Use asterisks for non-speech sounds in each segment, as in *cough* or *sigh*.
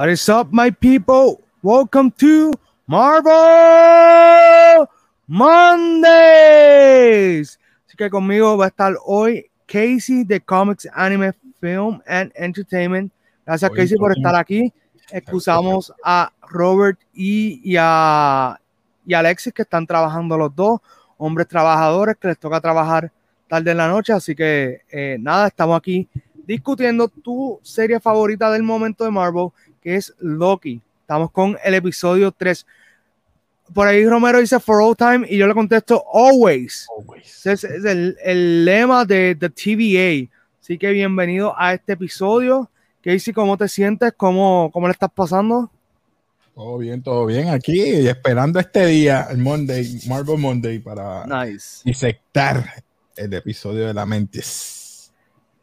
What is up, my people? Welcome to Marvel Mondays. Así que conmigo va a estar hoy Casey de Comics Anime Film and Entertainment. Gracias, Casey, por estar aquí. Excusamos a Robert y, y, a, y Alexis que están trabajando los dos, hombres trabajadores que les toca trabajar tarde en la noche. Así que eh, nada, estamos aquí discutiendo tu serie favorita del momento de Marvel, que es Loki. Estamos con el episodio 3. Por ahí Romero dice for all time y yo le contesto always. Always. Es el, el lema de, de TVA. Así que bienvenido a este episodio. Casey, ¿cómo te sientes? ¿Cómo, cómo le estás pasando? Todo bien, todo bien. Aquí y esperando este día, el Monday, Marvel Monday, para Nice. disectar el episodio de la Mentis.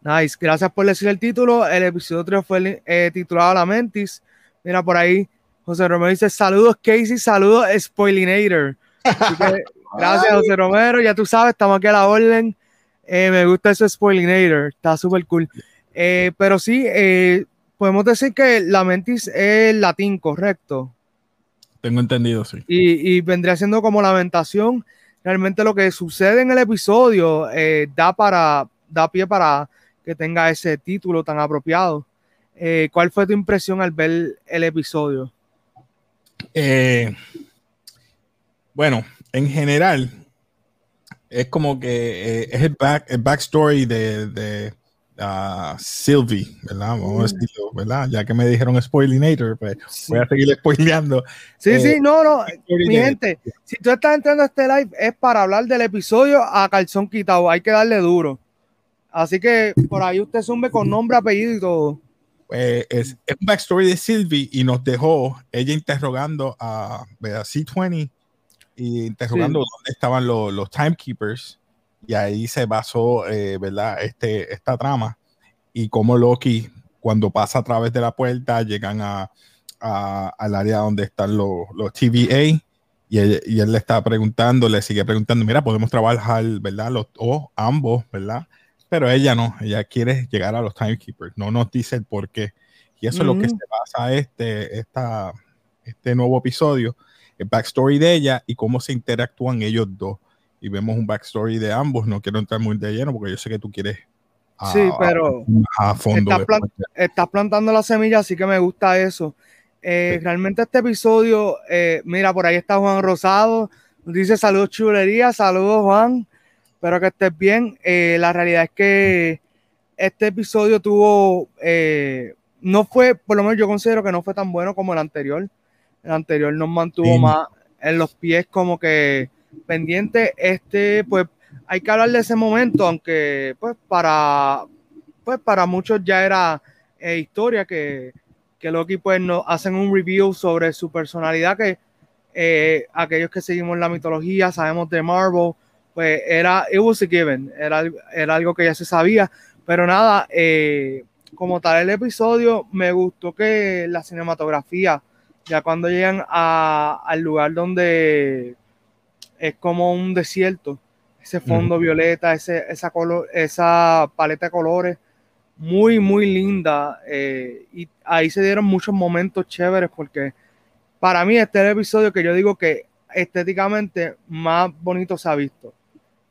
Nice. Gracias por decir el título. El episodio 3 fue eh, titulado La Mentis. Mira por ahí. José Romero dice saludos Casey, saludos Spoilinator. Así que, *laughs* gracias José Romero, ya tú sabes, estamos aquí a la orden. Eh, me gusta eso Spoilinator, está súper cool. Eh, pero sí, eh, podemos decir que la mentis es latín, correcto. Tengo entendido, sí. Y, y vendría siendo como lamentación. Realmente lo que sucede en el episodio eh, da para da pie para que tenga ese título tan apropiado. Eh, ¿Cuál fue tu impresión al ver el episodio? Eh, bueno, en general, es como que eh, es el, back, el backstory de, de uh, Sylvie, ¿verdad? Vamos a decirlo, ¿verdad? Ya que me dijeron Spoilinator, pues Sí. voy a seguir spoileando. Sí, Eh, sí, no, no, mi gente, si tú estás entrando a este live es para hablar del episodio a calzón quitado, hay que darle duro. Así que por ahí usted zumbe con nombre, apellido y todo. Pues, es, es un backstory de Sylvie y nos dejó ella interrogando a ¿verdad? C20 y interrogando dónde estaban los, los timekeepers y ahí se basó eh, ¿verdad? Este, esta trama y cómo Loki cuando pasa a través de la puerta llegan a, a- al área donde están los, los TVA y él, y él le está preguntando, le sigue preguntando, mira, podemos trabajar, ¿verdad? Los, o ambos, ¿verdad? Pero ella no, ella quiere llegar a los timekeepers, no nos dice el por qué. Y eso es lo que se basa este, esta, este nuevo episodio, el backstory de ella y cómo se interactúan ellos dos. Y vemos un backstory de ambos, no quiero entrar muy de lleno porque yo sé que tú quieres a, Sí, pero a fondo. Estás, estás plantando la semilla, así que me gusta eso. Eh, Sí. Realmente este episodio, eh, mira, por ahí está Juan Rosado, nos dice saludos chulería, saludos Juan, espero que estés bien. Eh, la realidad es que este episodio tuvo, eh, no fue, por lo menos yo considero que no fue tan bueno como el anterior. El anterior nos mantuvo Sí. más en los pies como que pendiente. Este, pues, hay que hablar de ese momento, aunque pues para, pues para muchos ya era eh, historia que, que Loki pues nos hacen un review sobre su personalidad que aquellos que seguimos la mitología sabemos de Marvel pues era it was a given era, era algo que ya se sabía pero nada eh, como tal el episodio me gustó que la cinematografía ya cuando llegan a- al lugar donde es como un desierto ese fondo violeta ese, esa, color, esa paleta de colores muy, muy linda. eh, y ahí se dieron muchos momentos chéveres porque para mí este es el episodio que yo digo que estéticamente más bonito se ha visto.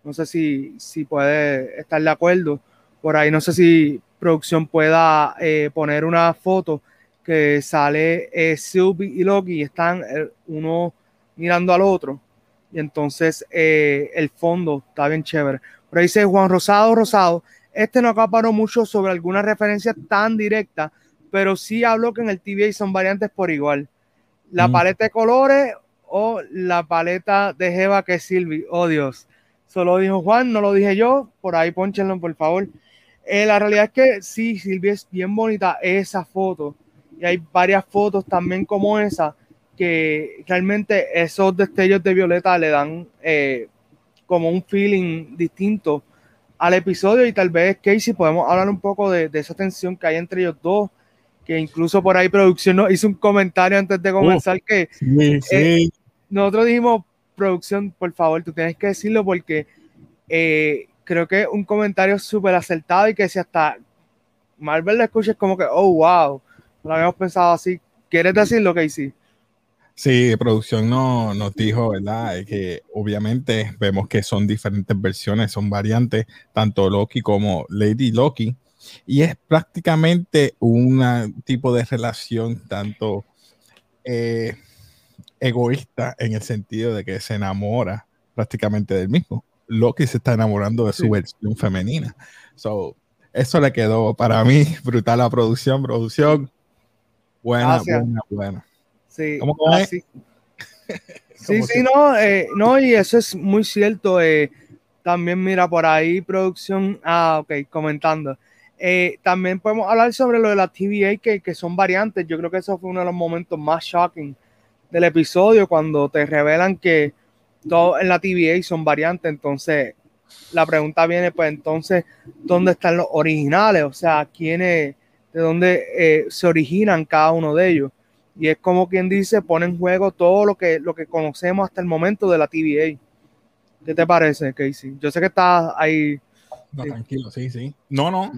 No sé si, si puede estar de acuerdo. Por ahí no sé si producción pueda eh, poner una foto que sale eh, Sylvie y Loki y están eh, uno mirando al otro. Y entonces eh, el fondo está bien chévere. Por ahí dice Juan Rosado Rosado este no acaparó mucho sobre alguna referencia tan directa, pero sí habló que en el TVA son variantes por igual. La Mm. paleta de colores o la paleta de Jeva que es Silvi. Oh Dios. Solo dijo Juan, no lo dije yo. Por ahí ponchenlo, por favor. Eh, la realidad es que sí, Silvia es bien bonita esa foto. Y hay varias fotos también como esa que realmente esos destellos de violeta le dan eh, como un feeling distinto al episodio y tal vez Casey podemos hablar un poco de, de esa tensión que hay entre ellos dos, que incluso por ahí producción nos hizo un comentario antes de comenzar que Sí, sí. eh, nosotros dijimos, producción, por favor, tú tienes que decirlo porque eh, creo que un comentario súper acertado y que si hasta Marvel lo escucha es como que, oh, wow, no lo habíamos pensado así. ¿Quieres decir lo que sí? Sí, producción no, nos dijo, ¿verdad? Que obviamente vemos que son diferentes versiones, son variantes, tanto Loki como Lady Loki. Y es prácticamente un tipo de relación tanto eh, egoísta en el sentido de que se enamora prácticamente del mismo. Loki se está enamorando de su versión femenina. So, eso le quedó para mí brutal la producción, producción buena, buena, buena. Sí, *laughs* sí, sí, no, eh, no, y eso es muy cierto. Eh, también mira por ahí producción, ah, ok, comentando. Eh, también podemos hablar sobre lo de la TVA, que, que son variantes. Yo creo que eso fue uno de los momentos más shocking del episodio, cuando te revelan que todo en la TVA son variantes. Entonces, la pregunta viene, pues entonces, ¿dónde están los originales? O sea, ¿quiénes, de dónde se originan cada uno de ellos? Y es como quien dice, pone en juego todo lo que, lo que conocemos hasta el momento de la TVA. ¿Qué te parece, Casey? Yo sé que estás ahí. No, tranquilo, sí, sí. No, no.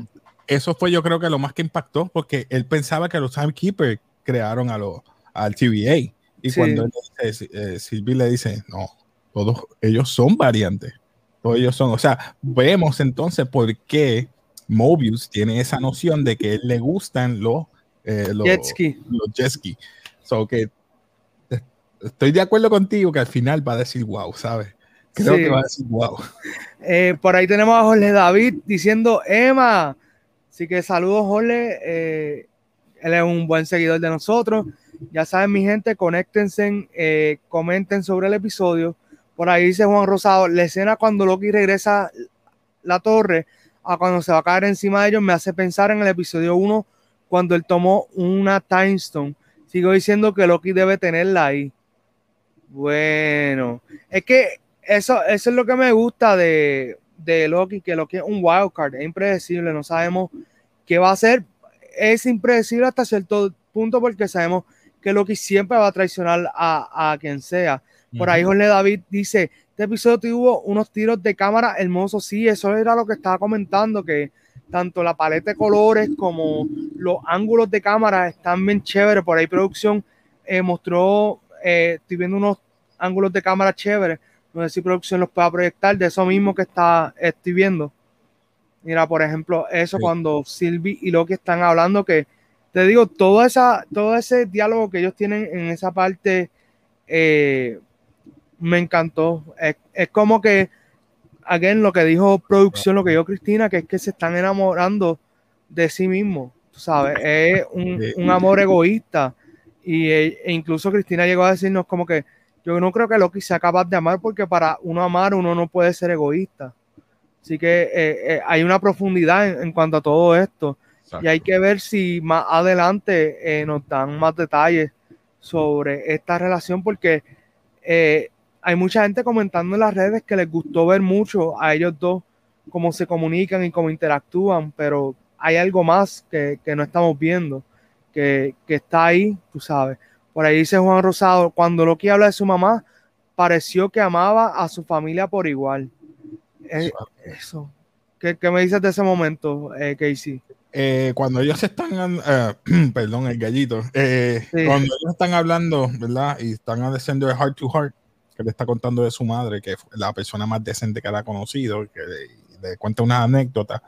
Eso fue yo creo que lo más que impactó porque él pensaba que los timekeepers crearon a lo, al TVA. Y cuando él dice, eh, le dice, no, todos ellos son variantes. Todos ellos son. O sea, vemos entonces por qué Mobius tiene esa noción de que él le gustan los eh, los, jet ski. So que estoy de acuerdo contigo que al final va a decir wow, ¿sabes? Creo que va a decir wow. Eh, por ahí tenemos a Jorge David diciendo Emma. Así que saludos, Jorge. Eh, él es un buen seguidor de nosotros. Ya saben, mi gente, conéctense, eh, comenten sobre el episodio. Por ahí dice Juan Rosado, la escena cuando Loki regresa la torre a cuando se va a caer encima de ellos me hace pensar en el episodio 1 cuando él tomó una Time Stone. Sigo diciendo que Loki debe tenerla ahí. Bueno, es que eso, eso es lo que me gusta de, de Loki, que Loki es un wildcard, es impredecible, no sabemos qué va a hacer. Es impredecible hasta cierto punto porque sabemos que Loki siempre va a traicionar a, quien sea. Por ahí Jorge David dice, este episodio tuvo unos tiros de cámara hermosos. Sí, eso era lo que estaba comentando, que tanto la paleta de colores como los ángulos de cámara están bien chéveres. Por ahí producción eh, mostró, eh, estoy viendo unos ángulos de cámara chéveres. No sé si producción los pueda proyectar de eso mismo que está, estoy viendo. Mira, por ejemplo, eso cuando Sylvie y Loki están hablando que, te digo, todo, esa, todo ese diálogo que ellos tienen en esa parte eh, me encantó. es como que again, lo que dijo producción, lo que dijo Cristina, que es que se están enamorando de sí mismo, tú sabes, es un, amor egoísta. Y e, e incluso Cristina llegó a decirnos como que yo no creo que Loki sea capaz de amar porque para uno amar uno no puede ser egoísta. Así que eh, eh, hay una profundidad en, cuanto a todo esto. Y hay que ver si más adelante eh, nos dan más detalles sobre esta relación porque hay mucha gente comentando en las redes que les gustó ver mucho a ellos dos, cómo se comunican y cómo interactúan, pero hay algo más que, no estamos viendo, que, está ahí, tú sabes. Por ahí dice Juan Rosado, cuando Loki habla de su mamá, pareció que amaba a su familia por igual. eso. ¿Qué, me dices de ese momento, eh, Casey? Eh, cuando ellos están, eh, *clears throat* perdón, el gallito, eh, cuando ellos están hablando, ¿verdad? Y están haciendo de heart to heart, que le está contando de su madre, que es la persona más decente que la ha conocido, que le, cuenta una anécdota.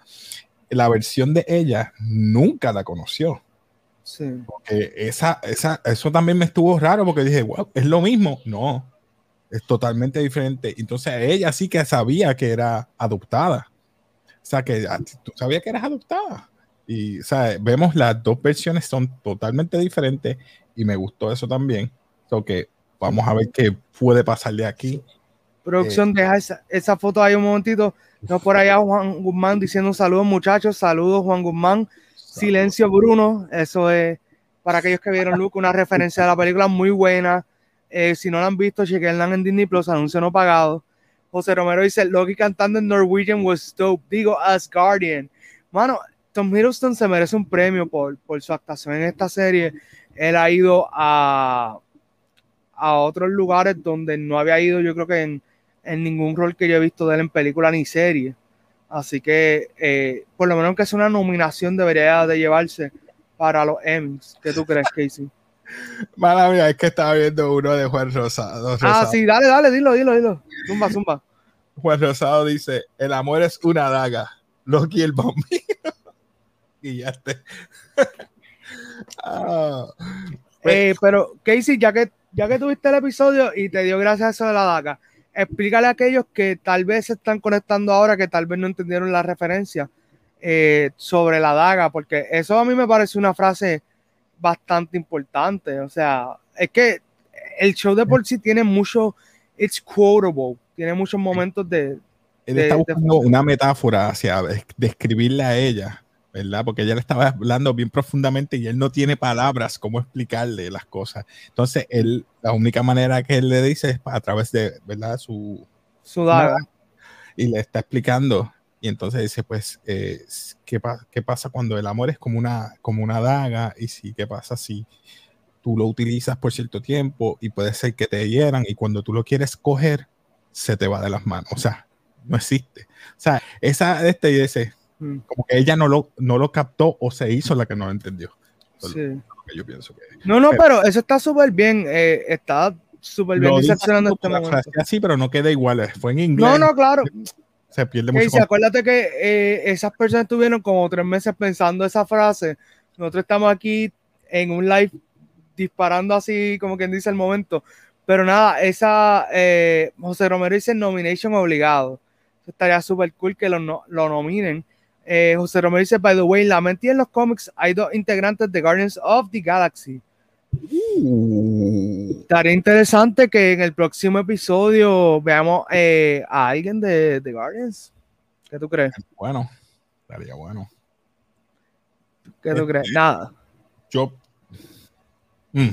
La versión de ella nunca la conoció. Sí. Porque esa, esa, eso también me estuvo raro porque dije, wow, es lo mismo. No, es totalmente diferente. Entonces ella sí que sabía que era adoptada. O sea, que ah, tú sabías que eras adoptada. Y vemos las dos versiones son totalmente diferentes y me gustó eso también. So que Vamos a ver qué puede pasar de aquí. Producción, deja esa, foto ahí un momentito. No por allá Juan Guzmán diciendo saludos muchachos, saludos Juan Guzmán. Silencio Bruno, eso es para aquellos que vieron Luke, una referencia a la película muy buena. Eh, si no la han visto, chequenla en Disney Plus, anuncio no pagado. José Romero dice, Loki cantando en Norwegian was dope. Digo, Asgardian. Mano, Tom Hiddleston se merece un premio por, por su actuación en esta serie. Él ha ido a, a otros lugares donde no había ido, yo creo que en, ningún rol que yo he visto de él en película ni serie. Así que, eh, por lo menos que es una nominación, debería de llevarse para los Emmys. ¿Qué tú crees, Casey? *laughs* Mala mía, es que estaba viendo uno de Juan Rosado. Ah, sí, dale, dale, dilo, dilo, dilo. Zumba, zumba. Juan Rosado dice: El amor es una daga. Loki el bombino. *laughs* y ya esté. *laughs* ah, eh, pero, Casey, ya que, ya que tuviste el episodio y te dio gracias a eso de la daga, explícale a aquellos que tal vez se están conectando ahora, que tal vez no entendieron la referencia eh, sobre la daga, porque eso a mí me parece una frase bastante importante. O sea, es que el show de por sí tiene mucho, it's quotable, tiene muchos momentos de... Él está buscando una metáfora hacia describirle a ella ¿verdad? Porque ella le estaba hablando bien profundamente y él no tiene palabras cómo explicarle las cosas. Entonces, él, la única manera que él le dice es a través de, ¿verdad? Su, su daga. Y le está explicando. Y entonces dice, pues, eh, ¿qué, ¿qué, pasa cuando el amor es como una, como una daga? Y si, ¿qué pasa si tú lo utilizas por cierto tiempo y puede ser que te hieran y cuando tú lo quieres coger, se te va de las manos? O sea, no existe. O sea, esa, este y ese, Mm. Como que ella no lo, no lo captó o se hizo la que no lo entendió. Sí. yo pienso que... No, no, pero, eso está súper bien. Eh, está súper bien diseccionando este momento. Así, pero no queda igual. Fue en inglés. No, no, claro. Se pierde mucho. Y acuérdate que eh, esas personas estuvieron como tres meses pensando esa frase. Nosotros estamos aquí en un live disparando así, como quien dice el momento. Pero nada, esa eh, José Romero dice nomination obligado. estaría súper cool que lo, lo nominen. Eh, José Romero dice, by the way, la mentira en los cómics hay dos integrantes de Guardians of the Galaxy. Uh. Estaría interesante que en el próximo episodio veamos eh, a alguien de, de, Guardians. ¿Qué tú crees? Bueno, estaría bueno. ¿Qué tú crees? Este, Nada. Yo. Mm,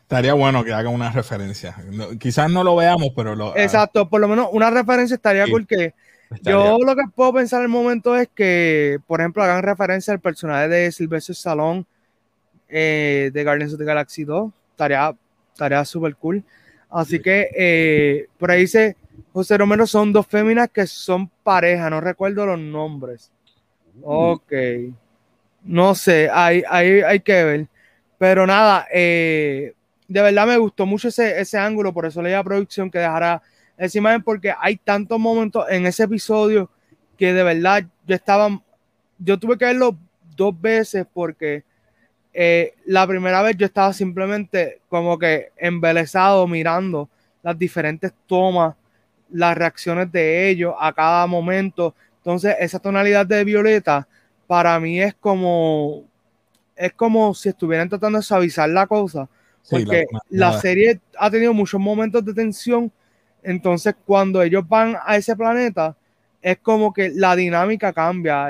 estaría bueno que haga una referencia. quizás no lo veamos, pero lo. Exacto, por lo menos una referencia estaría porque yo lo que puedo pensar en el momento es que, por ejemplo, hagan referencia al personaje de Sylvester Stallone eh, de Guardians of the Galaxy 2. Tarea, tarea súper cool. Así que eh, por ahí dice José Romero son dos féminas que son pareja, no recuerdo los nombres. Ok. No sé, hay, hay, hay que ver. Pero nada, eh, de verdad me gustó mucho ese, ese ángulo, por eso le a producción que dejara esa imagen porque hay tantos momentos en ese episodio que de verdad yo estaba, yo tuve que verlo dos veces porque eh, la primera vez yo estaba simplemente como que embelesado mirando las diferentes tomas, las reacciones de ellos a cada momento. Entonces esa tonalidad de violeta para mí es como, es como si estuvieran tratando de suavizar la cosa. Porque la serie ha tenido muchos momentos de tensión entonces, cuando ellos van a ese planeta, es como que la dinámica cambia.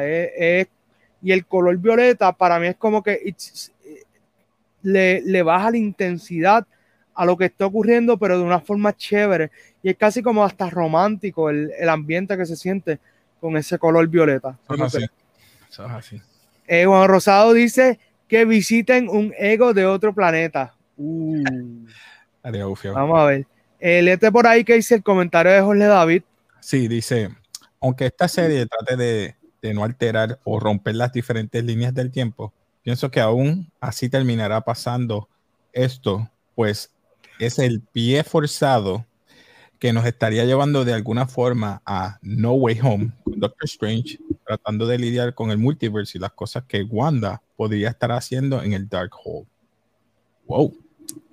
y el color violeta para mí es como que le, baja la intensidad a lo que está ocurriendo, pero de una forma chévere. Y es casi como hasta romántico el, ambiente que se siente con ese color violeta. Eso así. Eh, Juan Rosado dice que visiten un ego de otro planeta. Uh. Vamos a ver. Eh, por ahí que dice el comentario de Jorge David. Sí, dice, aunque esta serie trate de, no alterar o romper las diferentes líneas del tiempo, pienso que aún así terminará pasando esto, pues es el pie forzado que nos estaría llevando de alguna forma a No Way Home con Doctor Strange, tratando de lidiar con el multiverse y las cosas que Wanda podría estar haciendo en el Dark Hole. Wow.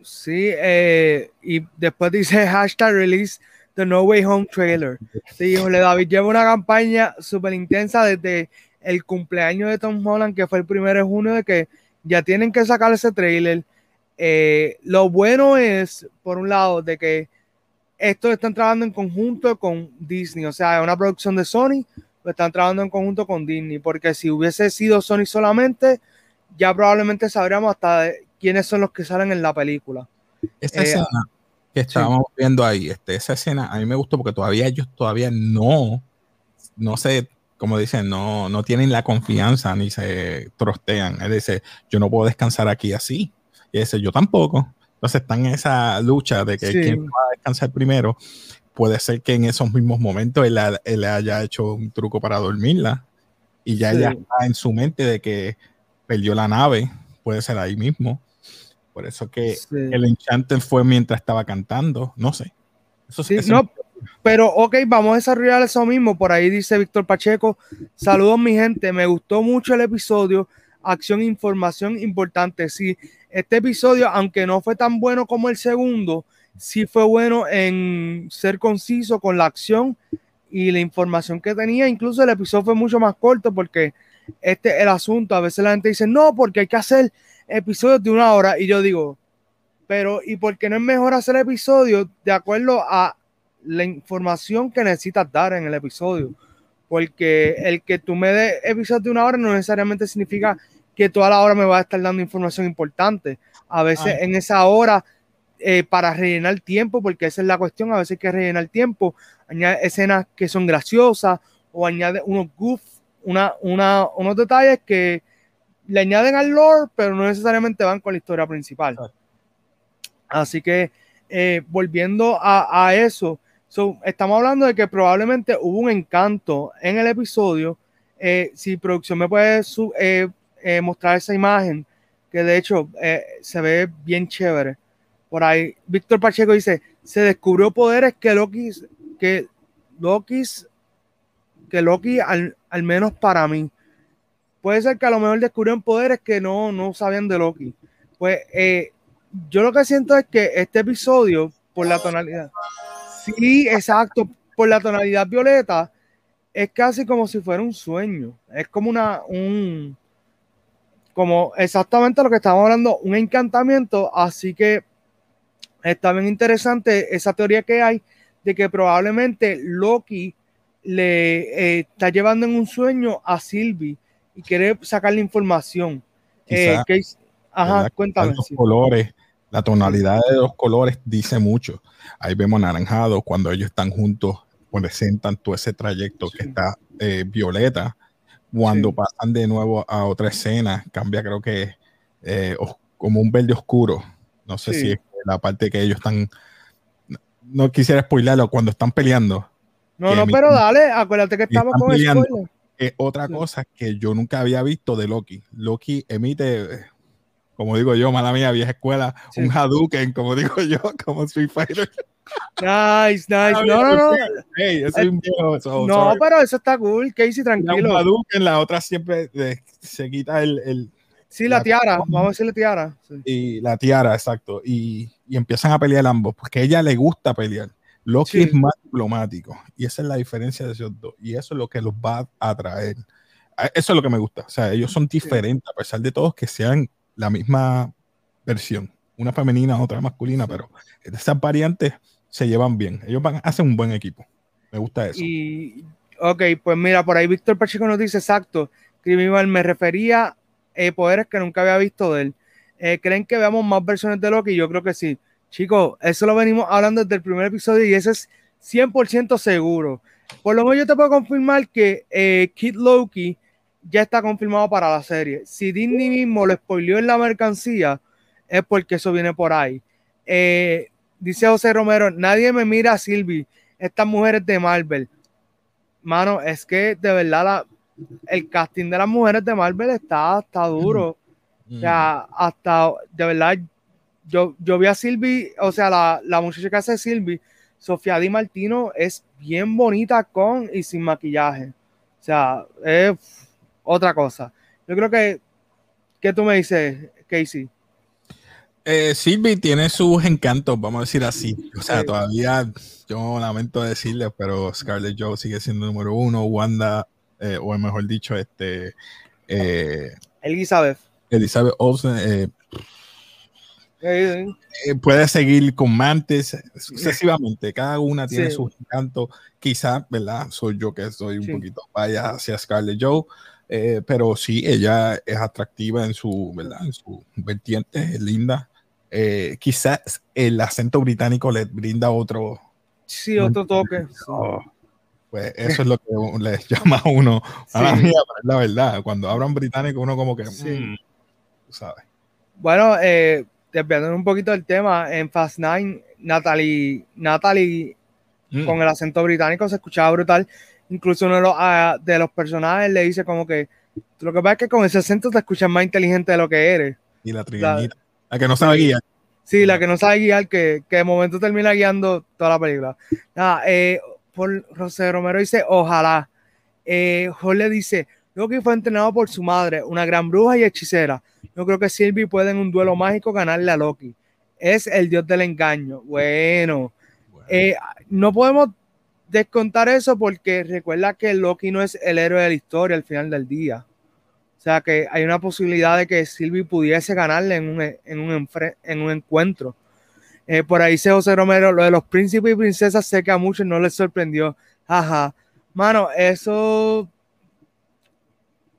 Sí, eh, y después dice *laughs* hashtag release the No Way Home trailer. Sí, Jorge David lleva una campaña súper intensa desde el cumpleaños de Tom Holland, que fue el primero de junio, de que ya tienen que sacar ese trailer. Eh, lo bueno es, por un lado, de que estos están trabajando en conjunto con Disney, o sea, una producción de Sony, pero están trabajando en conjunto con Disney, porque si hubiese sido Sony solamente, ya probablemente sabríamos hasta quiénes son los que salen en la película. Esta eh, escena que estábamos viendo ahí, este, esa escena a mí me gustó porque todavía ellos todavía no, no sé, como dicen, no, no tienen la confianza ni se trostean. Él dice, yo no puedo descansar aquí así. Y dice, yo tampoco. Entonces están en esa lucha de que quién va a descansar primero. Puede ser que en esos mismos momentos él, él haya hecho un truco para dormirla y ya ella está en su mente de que perdió la nave. Puede ser ahí mismo Por eso que el enchante fue mientras estaba cantando, no sé. Eso, sí, no, pero ok, vamos a desarrollar eso mismo. Por ahí dice Víctor Pacheco. Saludos, mi gente. Me gustó mucho el episodio. Acción, información importante. Sí, este episodio, aunque no fue tan bueno como el segundo, sí fue bueno en ser conciso con la acción y la información que tenía. Incluso el episodio fue mucho más corto porque este es el asunto. A veces la gente dice, no, porque hay que hacer episodios de una hora. Y yo digo, pero ¿y por qué no es mejor hacer episodios de acuerdo a la información que necesitas dar en el episodio. Porque el que tú me des episodios de una hora no necesariamente significa que toda la hora me va a estar dando información importante. A veces en esa hora, eh, para rellenar tiempo, porque esa es la cuestión, a veces hay que rellenar tiempo, añade escenas que son graciosas o añade unos goof, una, una, unos detalles que le añaden al lore, pero no necesariamente van con la historia principal. Así que eh, volviendo a, a eso, estamos hablando de que probablemente hubo un encanto en el episodio. Eh, si producción me puede eh, mostrar esa imagen, que de hecho se ve bien chévere. Por ahí, Víctor Pacheco dice: se descubrió poderes que Loki, que Loki, que Loki, al, al menos para mí, puede ser que a lo mejor descubrieron poderes que no, no sabían de Loki. Pues yo lo que siento es que este episodio, por la tonalidad, Sí, exacto. Por la tonalidad violeta, es casi como si fuera un sueño. Es como una, un, como exactamente lo que estábamos hablando, un encantamiento. Así que está bien interesante esa teoría que hay de que probablemente Loki le eh, está llevando en un sueño a Sylvie y quiere sacarle información. Eh, ajá, cuéntame. Los colores, la tonalidad de los colores dice mucho. Ahí vemos anaranjado cuando ellos están juntos, presentan todo ese trayecto que está eh, violeta. Cuando pasan de nuevo a otra escena, cambia creo que eh, como un verde oscuro. No sé si es la parte que ellos están... No quisiera spoilerlo cuando están peleando. No, no, pero dale, acuérdate que estamos con peleando, otra cosa que yo nunca había visto de Loki. Loki emite como digo yo, mala mía, vieja escuela, un Hadouken, como digo yo, *laughs* como Street Fighter. Nice, nice. No, no, no. Hey, yo soy un viejo. no, pero eso está cool, Casey, tranquilo. Un Hadouken, la otra siempre se quita el, el Sí, la, tiara, vamos a decirle tiara. Y la tiara, exacto. Y, y, empiezan a pelear ambos, porque a ella le gusta pelear. Loki es más diplomático. Y esa es la diferencia de esos dos. Y eso es lo que los va a atraer. Eso es lo que me gusta. O sea, ellos son diferentes, a pesar de todos que sean la misma versión, una femenina, otra masculina, pero esas variantes se llevan bien. Ellos van, hacen un buen equipo. Me gusta eso. Y, ok, pues mira, por ahí Víctor Pacheco nos dice exacto. me refería a eh, poderes que nunca había visto de él. Eh, ¿Creen que veamos más versiones de Loki? Yo creo que sí. Chicos, eso lo venimos hablando desde el primer episodio y eso es 100% seguro. Por lo menos yo te puedo confirmar que eh, Kid Loki ya está confirmado para la serie. Si Disney mismo lo spoileó en la mercancía, es porque eso viene por ahí. Eh, dice José Romero, nadie me mira a Sylvie, estas mujeres de Marvel. Mano, es que de verdad la, el casting de las mujeres de Marvel está, está duro. O sea, hasta, de verdad, yo, yo vi a Sylvie, o sea, la, la muchacha que hace Sylvie, Sofía Di Martino, es bien bonita con y sin maquillaje. O sea, es otra cosa. Yo creo que, ¿qué tú me dices, Casey? Eh, Sylvie tiene sus encantos, vamos a decir así. O sea, todavía, yo lamento decirle, pero Scarlett Joe sigue siendo número uno. Wanda, eh, o mejor dicho, este. Eh, Elizabeth. Elizabeth Olsen. Eh, puede seguir con Mantis sucesivamente. Cada una tiene sus encantos. Quizá, ¿verdad? Soy yo que soy un poquito vaya hacia Scarlett Joe. Eh, pero sí, ella es atractiva en su, ¿verdad? En su vertiente, es linda. Eh, quizás el acento británico le brinda otro. Sí, otro toque. pues eso es lo que *laughs* le llama a uno. A la mía, la verdad. Cuando hablan británico, uno como que. Sí. Mm, sabes. Bueno, eh, desviando un poquito del tema, en Fast Nine, Natalie, Natalie mm. con el acento británico se escuchaba brutal incluso uno de los, ah, de los personajes le dice como que lo que pasa es que con ese acento te escuchas más inteligente de lo que eres. Y la trigueñita. La que no sabe guiar. Sí, la que no sabe guiar, que, que de momento termina guiando toda la película. Nada, eh, por José Romero dice, ojalá. Eh, Jorge dice, Loki fue entrenado por su madre, una gran bruja y hechicera. Yo creo que Sylvie puede en un duelo mágico ganarle a Loki. Es el dios del engaño. Bueno, eh, no podemos descontar eso porque recuerda que Loki no es el héroe de la historia al final del día. O sea que hay una posibilidad de que Sylvie pudiese ganarle en un, en un, en un encuentro. Eh, por ahí dice José Romero, lo de los príncipes y princesas sé que a muchos no les sorprendió. Ajá. Mano, eso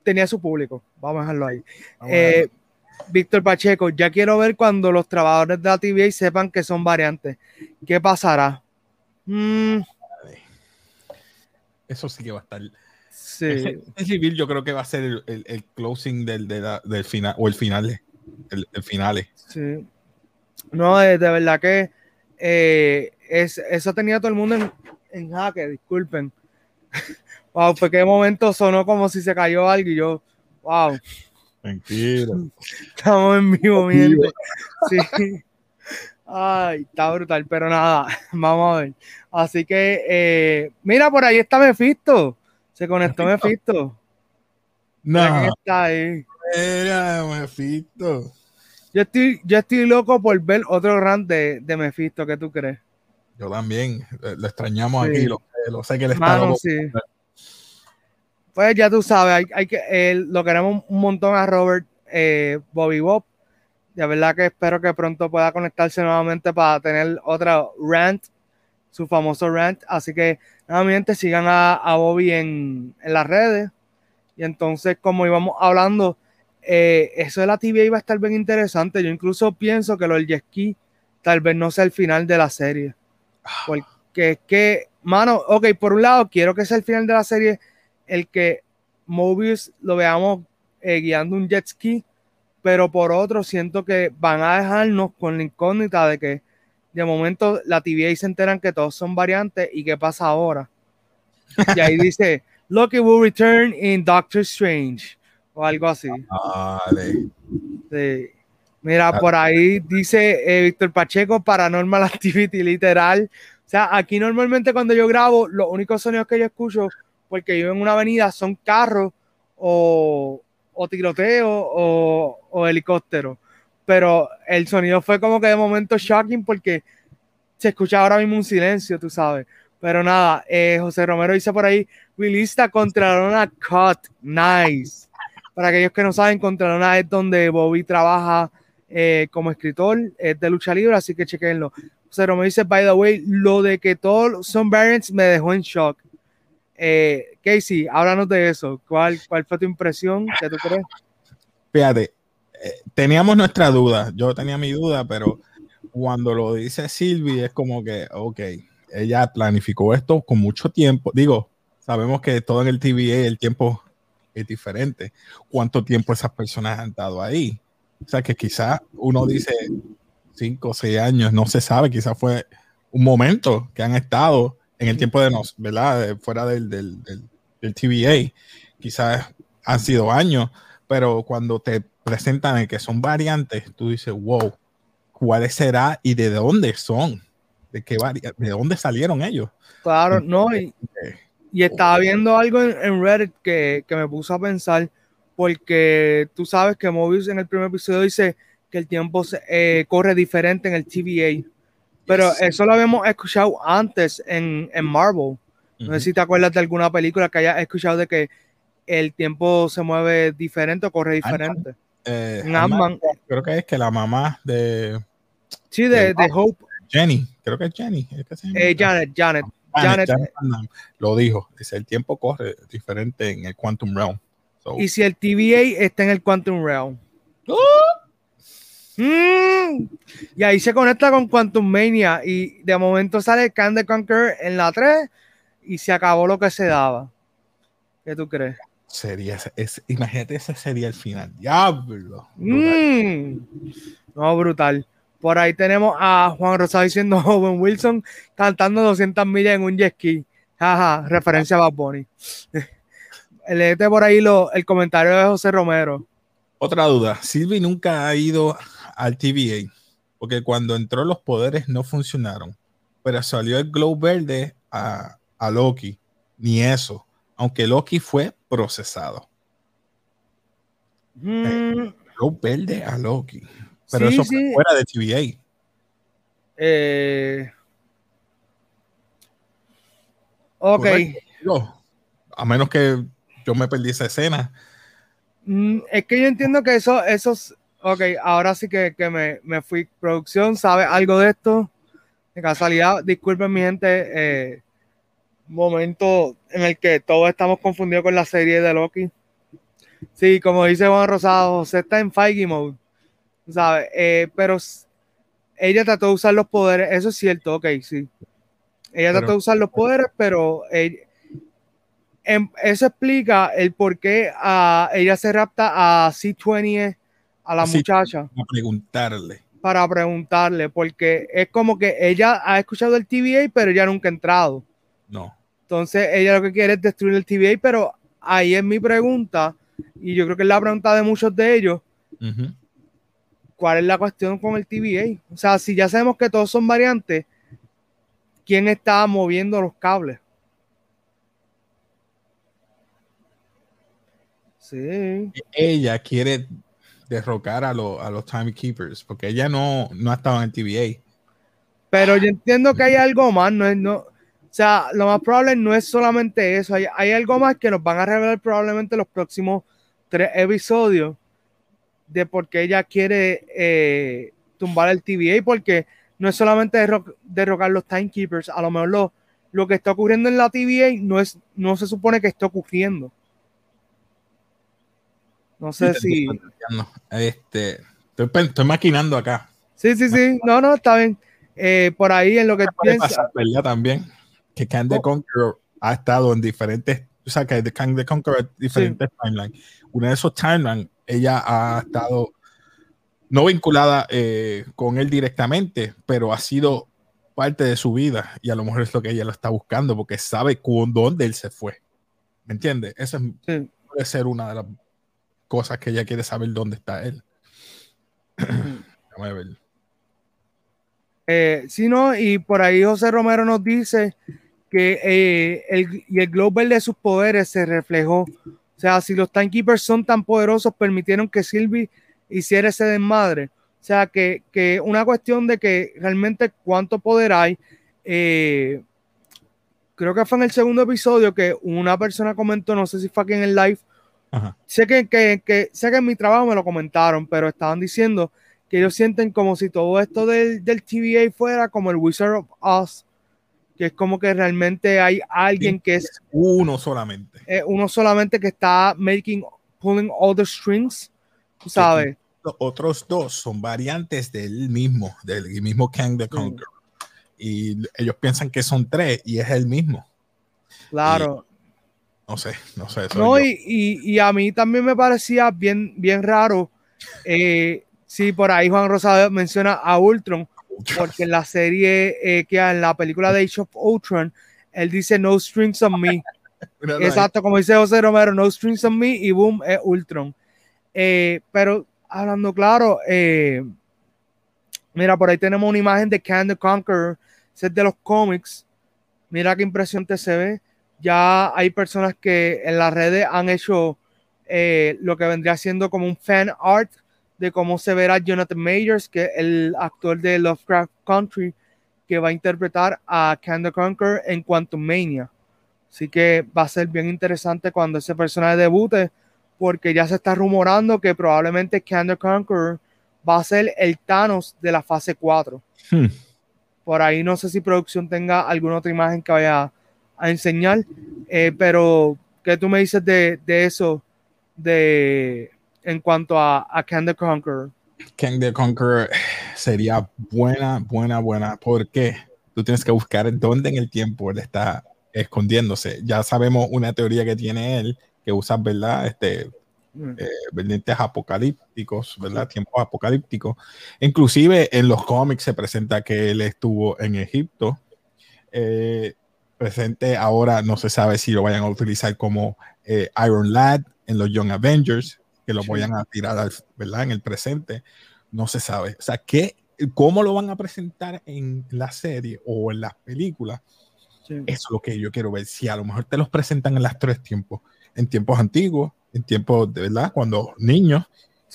tenía su público. Vamos a dejarlo ahí. Eh, Víctor Pacheco, ya quiero ver cuando los trabajadores de la TVA sepan que son variantes. ¿Qué pasará? Mm. Eso sí que va a estar. Sí. civil yo creo que va a ser el, closing del, del, final o el final. El, el final. Sí. No, de, verdad que eh, es, eso tenía todo el mundo en, en jaque, disculpen. *laughs* wow, fue que momento sonó como si se cayó algo y yo, wow. Tranquilo. *laughs* Estamos en vivo, viendo. Sí. Ay, está brutal, pero nada, *laughs* vamos a ver. Así que, eh, mira, por ahí está Mephisto. Se conectó Mephisto. No. Está ahí. Mira, Mephisto. Yo estoy, yo estoy loco por ver otro run de, de Mephisto, ¿qué tú crees? Yo también, lo extrañamos aquí, lo, sé que le está Pues ya tú sabes, hay, que, lo queremos un montón a Robert eh, Bobby Bob. De verdad que espero que pronto pueda conectarse nuevamente para tener otra rant, su famoso rant. Así que nuevamente sigan a, a Bobby en, en las redes. Y entonces, como íbamos hablando, eh, eso de la TVA iba a estar bien interesante. Yo incluso pienso que lo del jet ski tal vez no sea el final de la serie. Porque es que, mano, ok, por un lado quiero que sea el final de la serie el que Mobius lo veamos eh, guiando un jet ski, pero por otro siento que van a dejarnos con la incógnita de que de momento la TVA se enteran que todos son variantes y qué pasa ahora. Y ahí *laughs* dice, Loki will return in Doctor Strange o algo así. Mira, ah. por ahí dice eh, Víctor Pacheco, Paranormal Activity, literal. O sea, aquí normalmente cuando yo grabo, los únicos sonidos que yo escucho, porque yo en una avenida, son carros o, o tiroteo o, o helicóptero. Pero el sonido fue como que de momento shocking porque se escucha ahora mismo un silencio, tú sabes. Pero nada, eh, José Romero dice por ahí, Willista contra una cut, nice. Para aquellos que no saben, Contralona es donde Bobby trabaja eh, como escritor, es de lucha libre, así que chequenlo. Cero me dice, by the way, lo de que todos son variants me dejó en shock. Eh, Casey, háblanos de eso. ¿Cuál, ¿Cuál fue tu impresión? ¿Qué tú crees? Fíjate, eh, teníamos nuestra duda. Yo tenía mi duda, pero cuando lo dice Silvi es como que, ok, ella planificó esto con mucho tiempo. Digo, sabemos que todo en el TVA el tiempo es diferente. ¿Cuánto tiempo esas personas han estado ahí? O sea, que quizás uno dice cinco o seis años, no se sabe, quizás fue un momento que han estado en el tiempo de nos, ¿verdad? Fuera del, del, del, TVA, quizás han sido años, pero cuando te presentan que son variantes, tú dices, wow, ¿cuáles será y de dónde son? ¿De qué de dónde salieron ellos? Claro, no, y, y estaba viendo algo en, Reddit que, me puso a pensar, porque tú sabes que Mobius en el primer episodio dice que el tiempo eh, corre diferente en el TVA. Pero eso lo habíamos escuchado antes en, Marvel. No sé si te acuerdas de alguna película que hayas escuchado de que el tiempo se mueve diferente o corre diferente. Eh, creo que es que la mamá de. Sí, de, Hope. Jenny, creo que es Jenny. Eh, Janet, Janet. Janet, lo dijo, dice, el tiempo corre diferente en el Quantum Realm. y si el TVA está en el Quantum Realm. ¡Oh! Mm. y ahí se conecta con Quantum Mania y de momento sale Can the Conquer en la 3 y se acabó lo que se daba. ¿Qué tú crees? Sería, es, imagínate, ese sería el final. Diablo. Mm. No, brutal. Por ahí tenemos a Juan Rosado diciendo *laughs* Owen Wilson cantando 200 millas en un jet ski. Jaja, referencia a Bad Bunny. *laughs* Leete por ahí lo, el comentario de José Romero. Otra duda. Silvi nunca ha ido al TVA, porque cuando entró los poderes no funcionaron, pero salió el glow verde a, a Loki, ni eso, aunque Loki fue procesado. Mm. glow verde a Loki, pero eso fue fuera de TVA. Eh, ok. a menos que yo me perdí esa escena. Mm, es que yo entiendo que eso, esos, ok, ahora sí que, me, me, fui. Producción, ¿sabe algo de esto? De casualidad, disculpen mi gente, eh, momento en el que todos estamos confundidos con la serie de Loki. Sí, como dice Juan Rosado, José está en Feige mode, ¿sabes? Eh, pero ella trató de usar los poderes, eso es cierto, ok, sí. Ella trató de usar los poderes, pero em, eso explica el por qué ah, ella se rapta a C20, a la muchacha. Para preguntarle. Para preguntarle, porque es como que ella ha escuchado el TVA, pero ella nunca ha entrado. No. Entonces, ella lo que quiere es destruir el TVA, pero ahí es mi pregunta, y yo creo que es la pregunta de muchos de ellos. ¿cuál es la cuestión con el TVA? O sea, si ya sabemos que todos son variantes, ¿quién está moviendo los cables? Sí. Ella quiere derrocar a, a los timekeepers, porque ella no, no ha estado en el TVA. Pero yo entiendo que hay algo más, no no, o sea, lo más probable no es solamente eso, hay, hay algo más que nos van a revelar probablemente los próximos tres episodios de por qué ella quiere eh, tumbar el TVA, porque no es solamente derrocar los timekeepers, a lo mejor lo, lo, que está ocurriendo en la TVA no, es, no se supone que esté ocurriendo. No sé si. Este, estoy, maquinando acá. Sí, sí, sí. No, no, está bien. Eh, por ahí en lo que piensa. también que Can the oh. Conqueror ha estado en diferentes, o sea, que Can the Conqueror diferentes timelines. Uno de esos timelines ella ha estado no vinculada eh, con él directamente, pero ha sido parte de su vida y a lo mejor es lo que ella lo está buscando porque sabe con dónde él se fue. ¿Me entiendes? Esa puede ser una de las cosas que ella quiere saber dónde está él. Vamos a ver. Eh, sí, no, y por ahí José Romero nos dice que eh, el, y el global de sus poderes se reflejó o sea, si los timekeepers son tan poderosos, permitieron que Sylvie hiciera ese desmadre. O sea, que, que una cuestión de que realmente cuánto poder hay. Eh, creo que fue en el segundo episodio que una persona comentó, no sé si fue aquí en el live. Sé que, que, que, sé que en mi trabajo me lo comentaron, pero estaban diciendo que ellos sienten como si todo esto del, del TVA fuera como el Wizard of Oz que es como que realmente hay alguien que es uno solamente. uno solamente que está making, pulling all the strings, ¿sabes? Los otros dos son variantes del mismo, del mismo Kang the Conqueror. Y ellos piensan que son tres y es el mismo. Claro. No sé, no sé. No, y, y, a mí también me parecía bien, bien raro. Eh, sí, por ahí Juan Rosado menciona a Ultron porque en la serie eh, que en la película de Age of Ultron, él dice no strings on me. *laughs* Exacto, como dice José Romero, no strings on me y boom, es Ultron. Eh, pero hablando claro, eh, mira, por ahí tenemos una imagen de Can the Conqueror, es de los cómics. Mira qué impresionante se ve. Ya hay personas que en las redes han hecho lo que vendría siendo como un fan art de cómo se verá Jonathan Majors, que es el actor de Lovecraft Country, que va a interpretar a Kanda Conquer en Quantum Mania. Así que va a ser bien interesante cuando ese personaje debute, porque ya se está rumorando que probablemente Kanda Conqueror va a ser el Thanos de la fase 4. Hmm. Por ahí no sé si producción tenga alguna otra imagen que vaya a enseñar, eh, pero ¿qué tú me dices de, de eso? De, en cuanto a, a Kang the Conqueror? Kang the Conqueror sería buena, buena, buena, porque tú tienes que buscar dónde en el tiempo él está escondiéndose. Ya sabemos una teoría que tiene él, que usa, ¿verdad? Este, mm. eh, apocalípticos, ¿verdad? Tiempos apocalípticos. Inclusive en los cómics se presenta que él estuvo en Egipto. Eh, presente ahora no se sabe si lo vayan a utilizar como eh, Iron Lad en los Young Avengers, que lo vayan a tirar, ¿verdad? En el presente. no se sabe. O sea, ¿qué, ¿cómo lo van a presentar en la serie o en las películas? Eso es lo que yo quiero ver. Si a lo mejor te los presentan en las tres tiempos, en tiempos antiguos, en tiempos de verdad, cuando niños,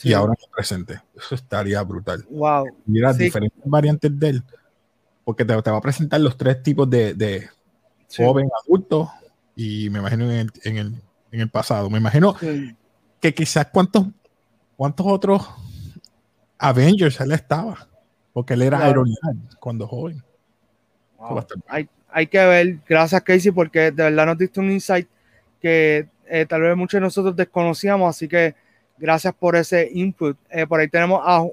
y ahora en el presente. Eso estaría brutal. Wow. Mira, diferentes variantes de él, porque te, va a presentar los tres tipos de, de joven, adulto, y me imagino en el, en el, pasado. Me imagino que quizás cuántos, cuántos otros Avengers él estaba, porque él era Iron Man cuando joven. Hay, hay, que ver, gracias Casey, porque de verdad nos diste un insight que eh, tal vez muchos de nosotros desconocíamos, así que gracias por ese input. Eh, por ahí tenemos a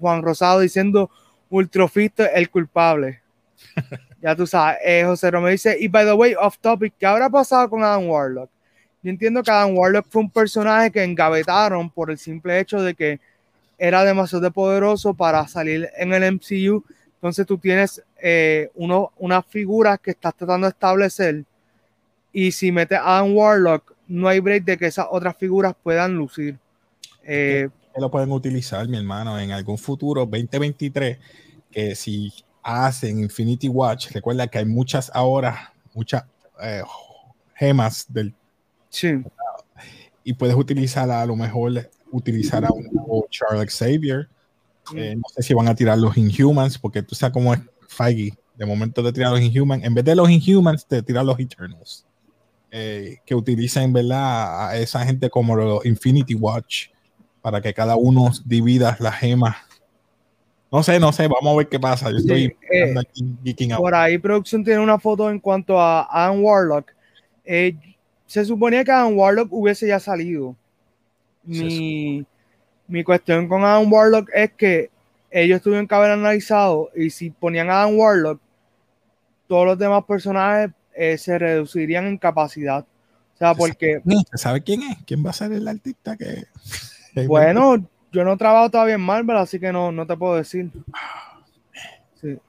Juan Rosado diciendo Ultrofito el culpable. *laughs* ya tú sabes, eh, José Romero dice, y by the way, off topic, ¿qué habrá pasado con Adam Warlock? Yo entiendo que Adam Warlock fue un personaje que engavetaron por el simple hecho de que era demasiado poderoso para salir en el MCU. Entonces tú tienes eh, uno, unas figuras que estás tratando de establecer y si metes a Adam Warlock, no hay break de que esas otras figuras puedan lucir. Eh, lo pueden utilizar, mi hermano, en algún futuro 2023, que si hacen Infinity Watch, recuerda que hay muchas ahora, muchas eh, gemas del... Sí. Y puedes utilizar a, lo mejor utilizar a un Charles Xavier. Eh, no sé si van a tirar los Inhumans, porque tú sabes cómo es Feige. De momento de tirar los Inhumans, en vez de los Inhumans, te tirar los Eternals. que utilicen, ¿verdad? A esa gente como los Infinity Watch para que cada uno divida las gemas. No sé, no sé, vamos a ver qué pasa. Yo estoy eh, Por ahí producción tiene una foto en cuanto a Adam Warlock. Eh, se suponía que Adam Warlock hubiese ya salido. Mi, mi, cuestión con Adam Warlock es que ellos tuvieron que haber analizado y si ponían a Adam Warlock, todos los demás personajes eh, se reducirían en capacidad. O sea, porque... ¿Se sabe quién es? ¿Quién va a ser el artista que... *laughs* Bueno, yo no trabajo todavía en Marvel, así que no, no te puedo decir.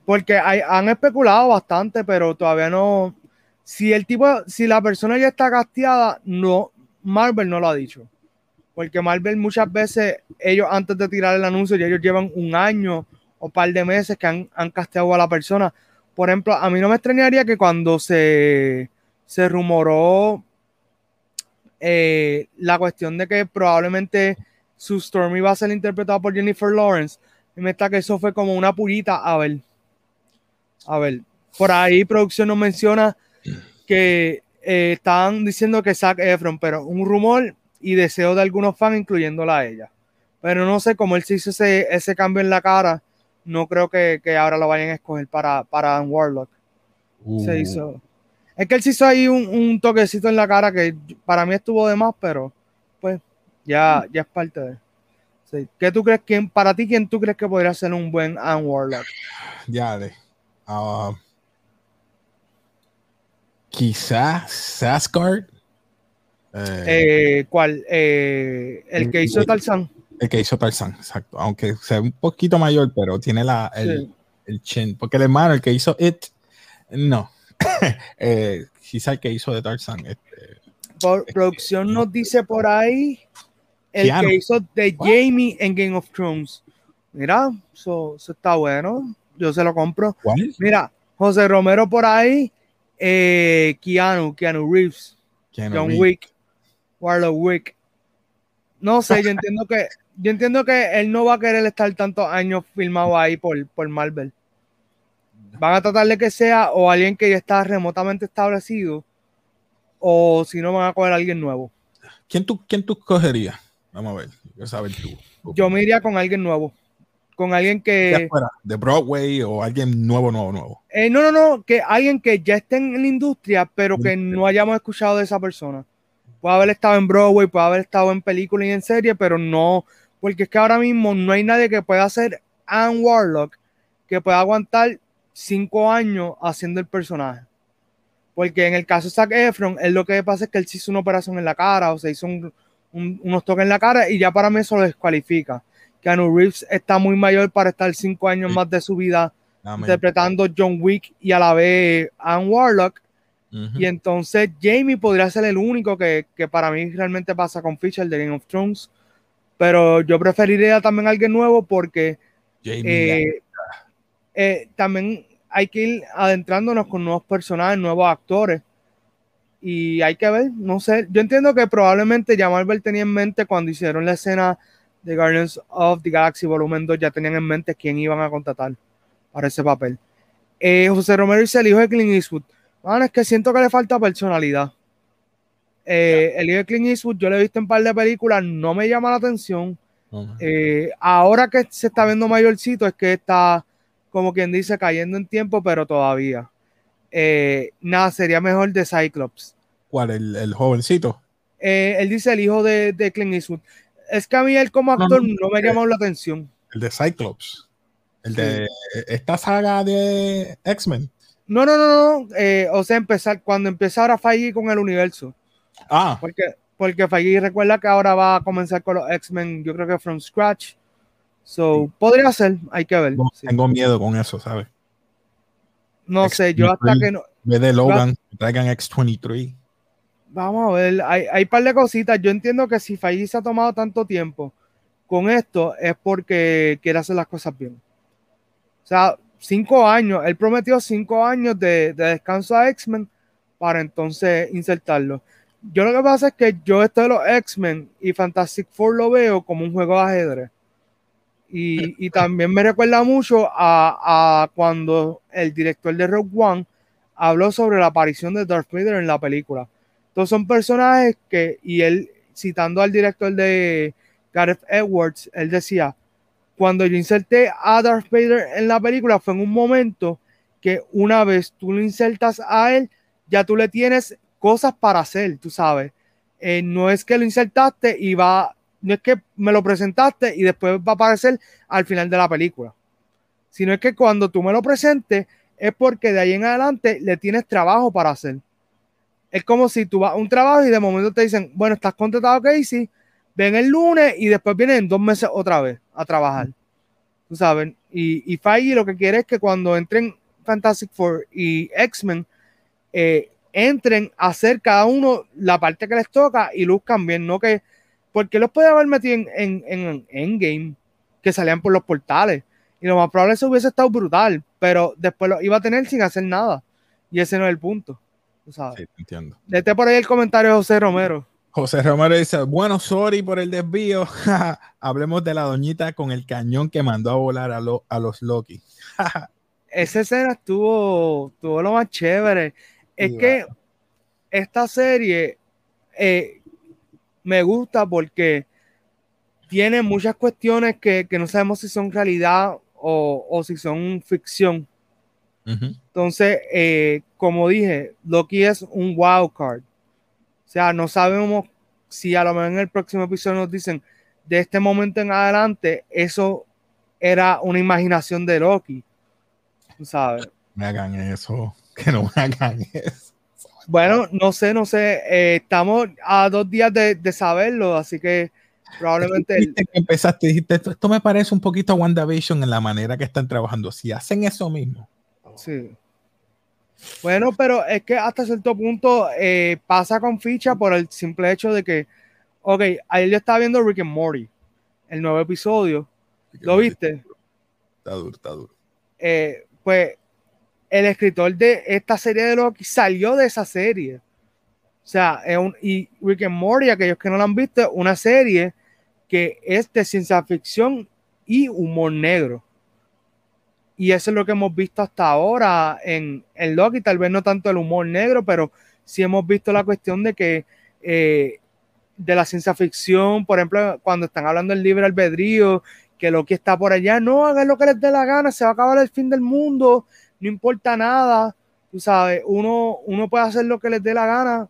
porque hay, han especulado bastante, pero todavía no. Si el tipo, si la persona ya está casteada, no, Marvel no lo ha dicho. Porque Marvel muchas veces, ellos antes de tirar el anuncio, ya ellos llevan un año o par de meses que han, han casteado a la persona. Por ejemplo, a mí no me extrañaría que cuando se, se rumoró eh, la cuestión de que probablemente su Stormy va a ser interpretado por Jennifer Lawrence. Y me está que eso fue como una purita. A ver. A ver. Por ahí producción nos menciona que eh, están diciendo que Zac Efron, pero un rumor y deseo de algunos fans, incluyéndola a ella. Pero no sé cómo él se hizo ese, ese cambio en la cara. No creo que, ahora lo vayan a escoger para, para Warlock. Se uh. hizo. Es que él se hizo ahí un, un, toquecito en la cara que para mí estuvo de más, pero ya, ya es parte de. Sí. ¿Qué tú crees? Quién, para ti, ¿quién tú crees que podría ser un buen Anne Warlock? Ya, de. Uh, quizás Sasgard. Eh, eh, ¿Cuál? Eh, el que hizo Tarzan. El que hizo Tarzan, exacto. Aunque sea un poquito mayor, pero tiene la, el, el chin. Porque el hermano, el que hizo It, no. *laughs* quizás el que hizo de Tarzan. Este, Por, producción nos dice por ahí el que hizo de Jamie en Game of Thrones. Mira, eso, está bueno. Yo se lo compro. Mira, José Romero por ahí, eh, Keanu, Keanu Reeves, John Wick, Warlock Wick. No sé, yo entiendo que yo entiendo que él no va a querer estar tantos años filmado ahí por, por Marvel. Van a tratar de que sea o alguien que ya está remotamente establecido o si no van a coger a alguien nuevo. ¿Quién tú, quién tú cogerías? Vamos a ver, Yo me iría con alguien nuevo. Con alguien que. De Broadway o alguien nuevo, nuevo, nuevo. Eh, no, no, no, que alguien que ya esté en la industria, pero que no hayamos escuchado de esa persona. Puede haber estado en Broadway, puede haber estado en película y en serie, pero no. Porque es que ahora mismo no hay nadie que pueda hacer Anne Warlock que pueda aguantar cinco años haciendo el personaje. Porque en el caso de Zac Efron, él lo que pasa es que él se hizo una operación en la cara o se hizo un, unos toques en la cara y ya para mí eso lo descualifica. Keanu Reeves está muy mayor para estar cinco años más de su vida interpretando John Wick y a la vez Anne Warlock. Y entonces Jamie podría ser el único que, para mí realmente pasa con Fisher de Game of Thrones. pero yo preferiría también alguien nuevo porque eh, eh, también hay que ir adentrándonos con nuevos personajes, nuevos actores. Y hay que ver, no sé, yo entiendo que probablemente ya Marvel tenía en mente cuando hicieron la escena de Guardians of the Galaxy Volumen 2, ya tenían en mente quién iban a contratar para ese papel. Eh, José Romero dice el hijo de Clint Eastwood. es que siento que le falta personalidad. Eh, el hijo de Clint Eastwood, yo lo he visto en un par de películas, no me llama la atención. Eh, ahora que se está viendo mayorcito, es que está, como quien dice, cayendo en tiempo, pero todavía. Eh, nada, sería mejor de Cyclops. ¿Cuál? ¿El, jovencito? él dice el hijo de, de, Clint Eastwood. Es que a mí él como actor no, me llamó la atención. El de Cyclops. El de esta saga de X-Men. No, no, no, no. o sea, empezar, cuando empezara Feige con el universo. Ah. Porque, porque Feige recuerda que ahora va a comenzar con los X-Men, yo creo que from scratch. So, podría ser, hay que ver. Tengo miedo con eso, ¿sabes? No sé, yo hasta que no. Ve de Logan, traigan X23. Vamos a ver, hay, hay un par de cositas. Yo entiendo que si se ha tomado tanto tiempo con esto es porque quiere hacer las cosas bien. O sea, cinco años, él prometió cinco años de, de descanso a X-Men para entonces insertarlo yo lo que pasa es que yo esto de los X-Men y Fantastic Four lo veo como un juego de ajedrez. Y, también me recuerda mucho a, a, cuando el director de Rogue One habló sobre la aparición de Darth Vader en la película. Entonces son personajes que, y él citando al director de Gareth Edwards, él decía, cuando yo inserté a Darth Vader en la película fue en un momento que una vez tú lo insertas a él, ya tú le tienes cosas para hacer, tú sabes. Eh, no es que lo insertaste y va, no es que me lo presentaste y después va a aparecer al final de la película, sino es que cuando tú me lo presentes es porque de ahí en adelante le tienes trabajo para hacer. Es como si tú vas a un trabajo y de momento te dicen, bueno, estás contratado Casey, ven el lunes y después vienen en dos meses otra vez a trabajar. Tú sabes, y, y Feige lo que quiere es que cuando entren Fantastic Four y X-Men, eh, entren a hacer cada uno la parte que les toca y luzcan bien, no que, porque los puede haber metido en, en, en Endgame, que salían por los portales, y lo más probable es que hubiese estado brutal, pero después lo iba a tener sin hacer nada, y ese no es el punto. ¿sabes? Sí, entiendo. Dete por ahí el comentario de José Romero. José Romero dice, bueno, sorry por el desvío. *laughs* Hablemos de la doñita con el cañón que mandó a volar a, a los Loki. *laughs* Esa escena estuvo, estuvo lo más chévere. Es que esta serie eh, me gusta porque tiene muchas cuestiones que, no sabemos si son realidad o, si son ficción. Entonces, eh, como dije, Loki es un wild card. O sea, no sabemos si a lo mejor en el próximo episodio nos dicen de este momento en adelante, eso era una imaginación de Loki. Sabes. Me hagan eso. que no me hagan eso. Bueno, no sé, no sé. Eh, estamos a dos días de, de, saberlo, así que probablemente. Dijiste que empezaste, dijiste, esto, esto, me parece un poquito a WandaVision en la manera que están trabajando. Si hacen eso mismo. Sí. Bueno, pero es que hasta cierto punto eh, pasa con ficha por el simple hecho de que, ok, ayer yo estaba viendo Rick and Morty, el nuevo episodio. ¿Lo viste? Está duro, está duro. Eh, pues el escritor de esta serie de Loki salió de esa serie. O sea, es un, y Rick and Morty, aquellos que no la han visto, una serie que es de ciencia ficción y humor negro. Y eso es lo que hemos visto hasta ahora en, en Loki, tal vez no tanto el humor negro, pero sí hemos visto la cuestión de que eh, de la ciencia ficción, por ejemplo, cuando están hablando del libre albedrío, que Loki está por allá, no hagan lo que les dé la gana, se va a acabar el fin del mundo, no importa nada, tú sabes, uno, uno puede hacer lo que les dé la gana.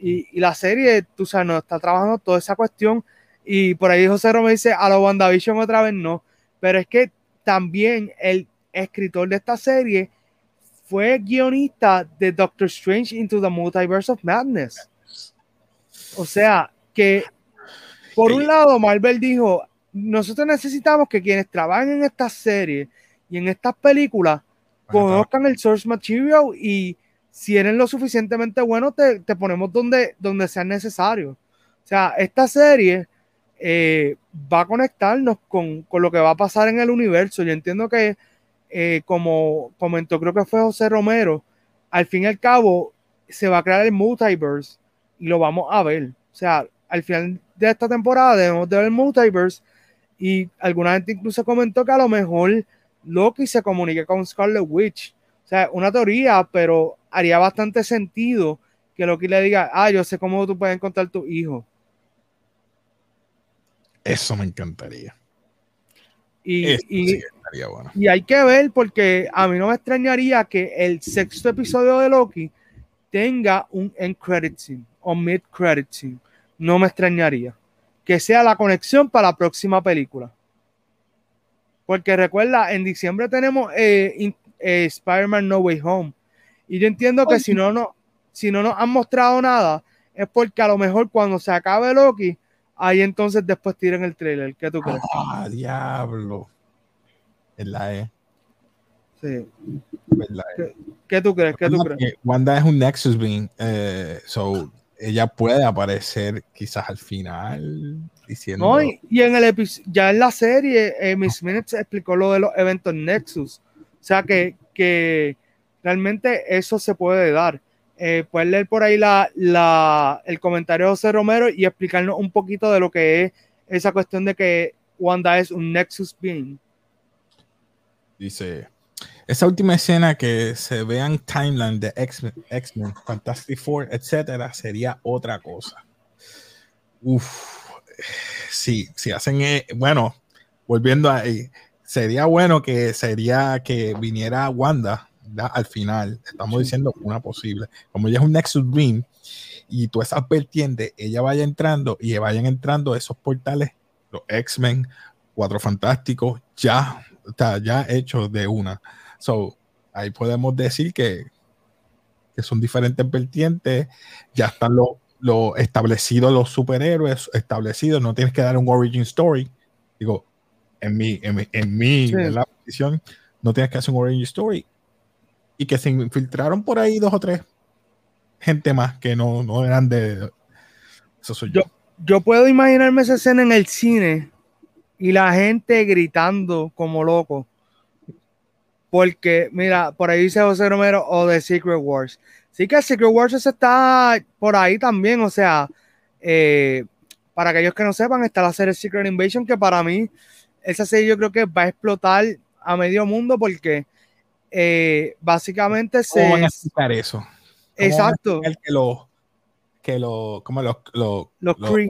y, la serie, tú sabes, no está trabajando toda esa cuestión. Y por ahí José Romero dice, a la WandaVision otra vez no. Pero es que también el escritor de esta serie fue guionista de Doctor Strange Into the Multiverse of Madness. O sea, que por un lado Marvel dijo, nosotros necesitamos que quienes trabajen en esta serie y en estas películas conozcan el source material y si eres lo suficientemente bueno, te, te ponemos donde, donde sea necesario. O sea, esta serie eh, va a conectarnos con, lo que va a pasar en el universo. Yo entiendo que, eh, como comentó, creo que fue José Romero, al fin y al cabo se va a crear el multiverse y lo vamos a ver. O sea, al final de esta temporada debemos de ver el multiverse y alguna gente incluso comentó que a lo mejor Loki se comunique con Scarlet Witch. O sea, una teoría, pero haría bastante sentido que Loki le diga, ah, yo sé cómo tú puedes encontrar tu hijo. Eso me encantaría. Y, y, hay que ver, porque a mí no me extrañaría que el sexto episodio de Loki tenga un end credit scene o mid credit scene. No me extrañaría. Que sea la conexión para la próxima película. Porque recuerda, en diciembre tenemos eh, eh, Spider-Man No Way Home. Y yo entiendo que si no, no, si no nos han mostrado nada, es porque a lo mejor cuando se acabe Loki, ahí entonces después tiren el trailer. ¿Qué tú crees? Ah, diablo. Es la E. Sí. E. ¿Qué, tú crees? ¿Qué tú crees? Wanda es un Nexus Being, eh, so ella puede aparecer quizás al final diciendo. No, y, en el ya en la serie, eh, Miss Minutes explicó lo de los eventos Nexus. O sea que, que realmente eso se puede dar eh, puedes leer por ahí la, el comentario de José Romero y explicarnos un poquito de lo que es esa cuestión de que Wanda es un Nexus Being. Dice, esa última escena que se vean timeline de X-Men, Fantastic Four, etcétera, sería otra cosa. Uf, sí, si hacen, eh, bueno, volviendo ahí, sería bueno que sería que viniera Wanda al final, estamos diciendo una posible, como ella es un Nexus Beam y tú esas vertientes, ella vaya entrando y vayan entrando esos portales, los X-Men, Cuatro Fantásticos, ya, está ya hechos de una. So, ahí podemos decir que, que son diferentes vertientes, ya están los lo establecidos, los superhéroes establecidos, no tienes que dar un origin story. Digo, en mi, en mi, en mi posición, no tienes que hacer un origin story y que se infiltraron por ahí dos o tres gente más que no, no eran de... Eso soy yo. yo. puedo imaginarme esa escena en el cine y la gente gritando como loco. Porque, mira, por ahí dice José Romero o de Secret Wars. Sí que Secret Wars está por ahí también, o sea, eh, para aquellos que no sepan, está la serie Secret Invasion, que para mí, esa serie yo creo que va a explotar a medio mundo porque eh, básicamente se. ¿Cómo van a explicar eso? Exacto. que lo, que lo, como los, los, los Cree.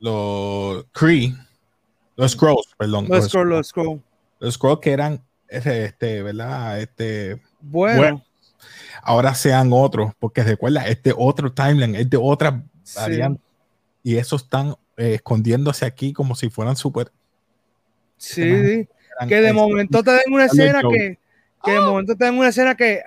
Los Cree, los Scrolls, perdón. Los, Scrolls, los Scrolls. Los Scrolls que eran, este, ¿verdad? Este. Bueno. Ahora sean otros, porque recuerda, este otro timeline es de otra variante. Y esos están eh, escondiéndose aquí como si fueran súper. Sí, que de momento te den una escena que que de ¡Oh! momento tengo una escena que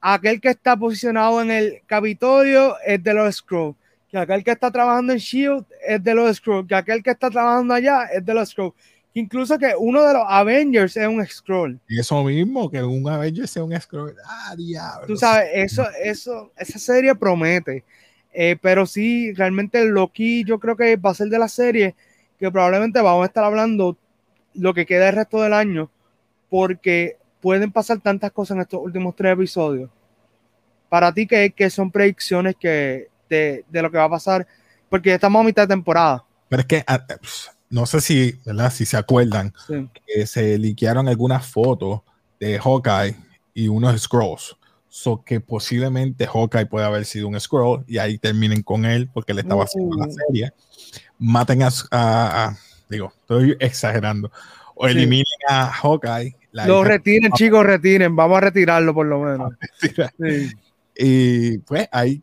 aquel que está posicionado en el Capitolio es de los Scrolls, que aquel que está trabajando en Shield es de los Scrolls, que aquel que está trabajando allá es de los Scrolls. Incluso que uno de los Avengers es un Scroll. Eso mismo, que un Avengers sea un Scroll. Ah, diablo. Tú sabes, eso, eso, esa serie promete. Eh, pero sí, realmente Loki yo creo que va a ser de la serie que probablemente vamos a estar hablando lo que queda el resto del año, porque pueden pasar tantas cosas en estos últimos tres episodios. Para ti, que, son predicciones que de, lo que va a pasar? Porque estamos a mitad de temporada. Pero es que ah, no sé si, ¿verdad? si se acuerdan que se liquearon algunas fotos de Hawkeye y unos scrolls. So que posiblemente Hawkeye puede haber sido un scroll y ahí terminen con él porque le estaba haciendo la uh. serie. Maten a, digo, estoy exagerando. O eliminen a Hawkeye lo retiren, chicos, retiren. Vamos a retirarlo por lo menos. *laughs* Y pues ahí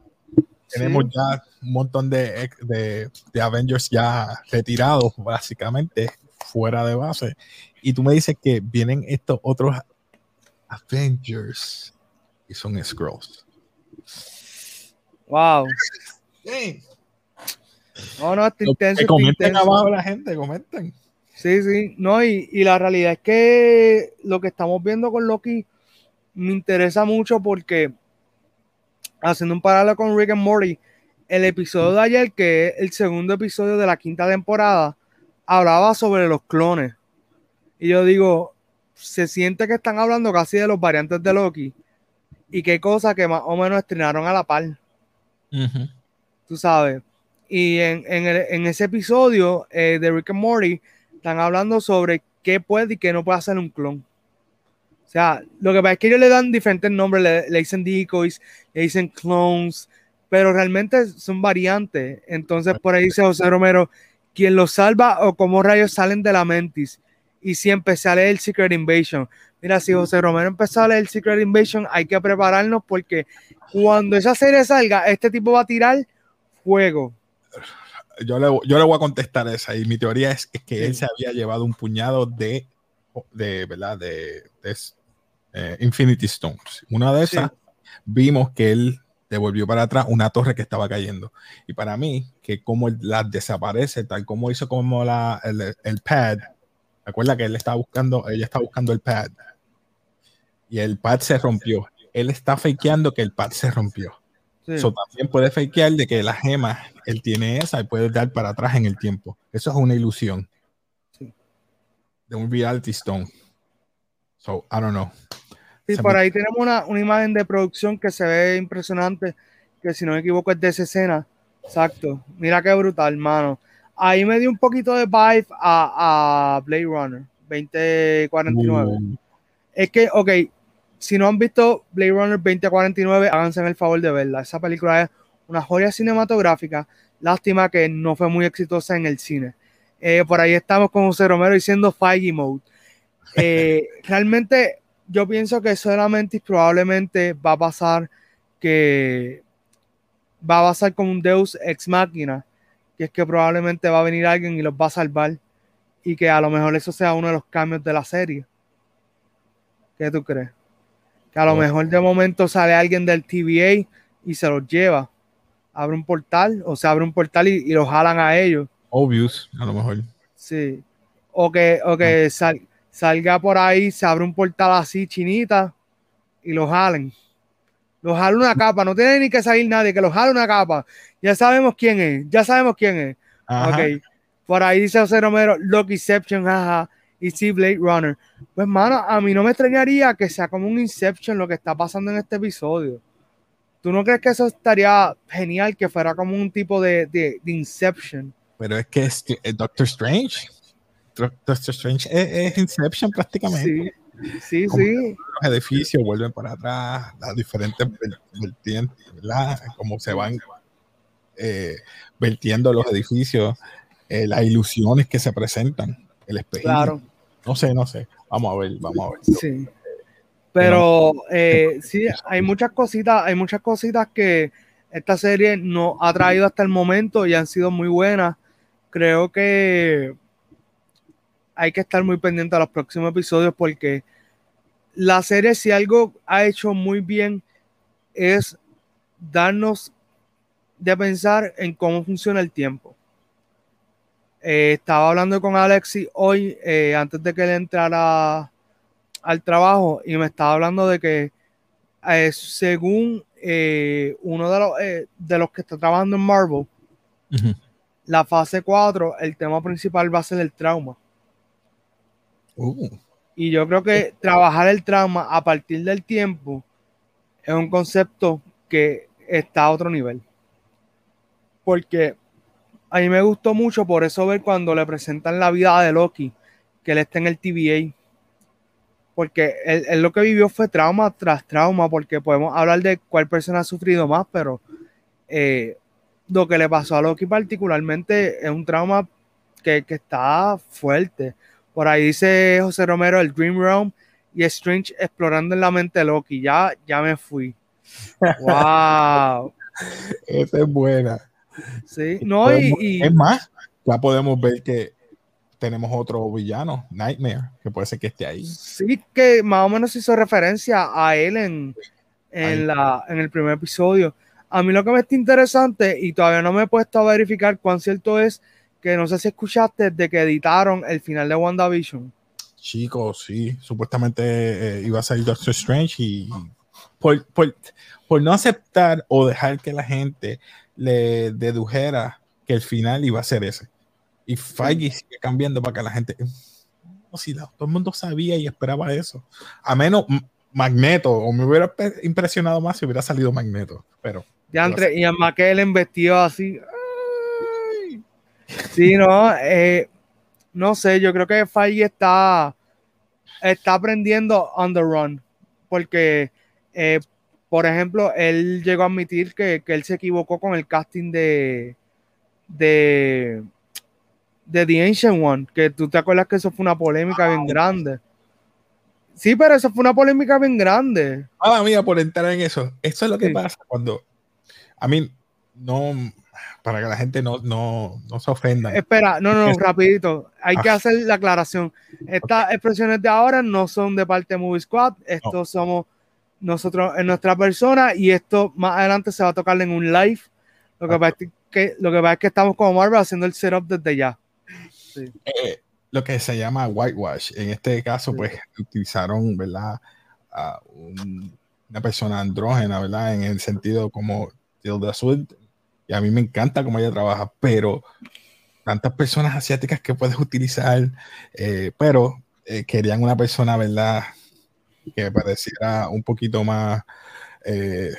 tenemos ya un montón de, de, Avengers ya retirados, básicamente, fuera de base. Y tú me dices que vienen estos otros Avengers y son Scrolls. Wow. Sí. No, no, intenso. comenten abajo la gente, comenten. Sí, sí, no, y, la realidad es que lo que estamos viendo con Loki me interesa mucho porque, haciendo un paralelo con Rick and Morty, el episodio de ayer, que es el segundo episodio de la quinta temporada, hablaba sobre los clones. Y yo digo, se siente que están hablando casi de los variantes de Loki y qué cosa que más o menos estrenaron a la par. Tú sabes. Y en, ese episodio eh, de Rick and Morty están hablando sobre qué puede y qué no puede hacer un clon. O sea, lo que pasa es que ellos le dan diferentes nombres, le, dicen decoys, le dicen clones, pero realmente son variantes. Entonces, por ahí dice José Romero, quien los salva o cómo rayos salen de la mentis. Y si empecé a leer el Secret Invasion. Mira, si José Romero empezó a leer el Secret Invasion, hay que prepararnos porque cuando esa serie salga, este tipo va a tirar fuego. Yo le, yo le voy a contestar esa y mi teoría es, que él se había llevado un puñado de, de ¿verdad? De, eh, Infinity Stones. Una de esas vimos que él devolvió para atrás una torre que estaba cayendo. Y para mí, que como la desaparece, tal como hizo como la, el, pad, recuerda que él estaba buscando, ella estaba buscando el pad. Y el pad se rompió. Él está fakeando que el pad se rompió. Eso también puede fakear de que la gema, él tiene esa y puede dar para atrás en el tiempo. Eso es una ilusión. De un reality stone. So, I don't know. Sí, por ahí tenemos una, imagen de producción que se ve impresionante, que si no me equivoco es de esa escena. Exacto. Mira qué brutal, mano. Ahí me dio un poquito de vibe a, Blade Runner 2049. Uh. Es que, ok, si no han visto Blade Runner 2049, háganse el favor de verla. Esa película es una joya cinematográfica. Lástima que no fue muy exitosa en el cine. Eh, por ahí estamos con José Romero diciendo Feige Mode. Eh, realmente yo pienso que solamente y probablemente va a pasar que va a pasar como un Deus ex máquina, que es que probablemente va a venir alguien y los va a salvar y que a lo mejor eso sea uno de los cambios de la serie. ¿Qué tú crees? Que a lo mejor de momento sale alguien del TVA y se los lleva. Abre un portal, o se abre un portal y, los jalan a ellos. Obvious, a lo mejor. Sí. O que, o que ah salga por ahí, se abre un portal así, chinita, y lo jalen. Lo jalen una capa, no tiene ni que salir nadie, que lo jale una capa. Ya sabemos quién es, ya sabemos quién es. Ok. Por ahí dice José Romero, Lokiception, jaja, y sí, Blade Runner. Pues, mano, a mí no me extrañaría que sea como un Inception lo que está pasando en este episodio. ¿Tú no crees que eso estaría genial, que fuera como un tipo de, de, Inception? Pero es que es Doctor Strange. Doctor Strange es, Inception prácticamente. Sí, sí, sí. Los edificios vuelven para atrás, las diferentes vertientes, ¿verdad? Cómo se van eh, vertiendo los edificios, eh, las ilusiones que se presentan, el espejo. Claro. No sé, no sé. Vamos a ver, vamos a ver. Sí. Pero eh, sí, hay muchas cositas, hay muchas cositas que esta serie nos ha traído hasta el momento y han sido muy buenas. Creo que hay que estar muy pendiente a los próximos episodios porque la serie, si algo ha hecho muy bien, es darnos de pensar en cómo funciona el tiempo. Eh, estaba hablando con Alexi hoy, eh, antes de que él entrara al trabajo, y me estaba hablando de que eh, según uno de los, de los que está trabajando en Marvel, la fase 4, el tema principal va a ser el trauma. Uh. Y yo creo que trabajar el trauma a partir del tiempo es un concepto que está a otro nivel. Porque a mí me gustó mucho por eso ver cuando le presentan la vida de Loki, que él está en el TVA. Porque él, lo que vivió fue trauma tras trauma, porque podemos hablar de cuál persona ha sufrido más, pero eh, lo que le pasó a Loki particularmente es un trauma que, que está fuerte. Por ahí dice José Romero, el Dream Realm y Strange explorando en la mente Loki. Ya, ya me fui. ¡Wow! *laughs* Esa es buena. Sí, no, y, Es más, ya podemos ver que tenemos otro villano, Nightmare, que puede ser que esté ahí. Sí, que más o menos hizo referencia a él en, en, la, en el primer episodio. A mí lo que me está interesante, y todavía no me he puesto a verificar cuán cierto es, que no sé si escuchaste de que editaron el final de WandaVision. Chicos, sí, supuestamente eh, iba a salir Doctor Strange y por, no aceptar o dejar que la gente le dedujera que el final iba a ser ese. Y Feige sigue cambiando para que la gente. No, si todo el mundo sabía y esperaba eso. A menos Magneto, o me hubiera impresionado más si hubiera salido Magneto, pero. Ya entre, y a McKellen vestido así. Sí, no, eh, no sé, yo creo que Feige está, está aprendiendo on the run, porque, eh, por ejemplo, él llegó a admitir que, que, él se equivocó con el casting de, de, de The Ancient One, que tú te acuerdas que eso fue una polémica bien grande. Sí, pero eso fue una polémica bien grande. Ah, mía, por entrar en eso. Eso es lo que pasa cuando. A mí, no. Para que la gente no, no, no se ofenda. Espera, no, no, rapidito. Hay que ah. hacer la aclaración. Estas expresiones de ahora no son de parte de Movie Squad. Esto somos nosotros en nuestra persona y esto más adelante se va a tocar en un live. Lo que, pasa es que, lo que pasa es que estamos como Marvel haciendo el setup desde ya. Sí. Eh, lo que se llama whitewash. En este caso, pues utilizaron, ¿verdad? A una persona andrógena, ¿verdad? En el sentido como Tilda Swinton. Y a mí me encanta cómo ella trabaja, pero tantas personas asiáticas que puedes utilizar, eh, pero eh, querían una persona, ¿verdad? Que pareciera un poquito más eh,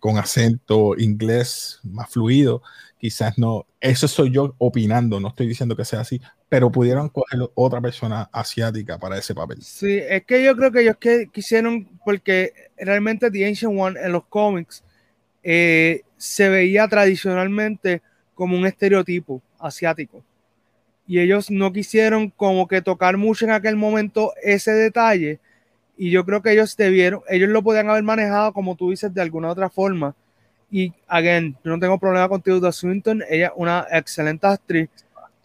con acento inglés, más fluido. Quizás no, eso soy yo opinando, no estoy diciendo que sea así, pero pudieron coger otra persona asiática para ese papel. Sí, es que yo creo que ellos que quisieron, porque realmente The Ancient One en los cómics eh, se veía tradicionalmente como un estereotipo asiático. Y ellos no quisieron como que tocar mucho en aquel momento ese detalle. Y yo creo que ellos debieron, ellos lo podían haber manejado, como tú dices, de alguna otra forma. Y, again, yo no tengo problema con Tilda Swinton, ella es una excelente actriz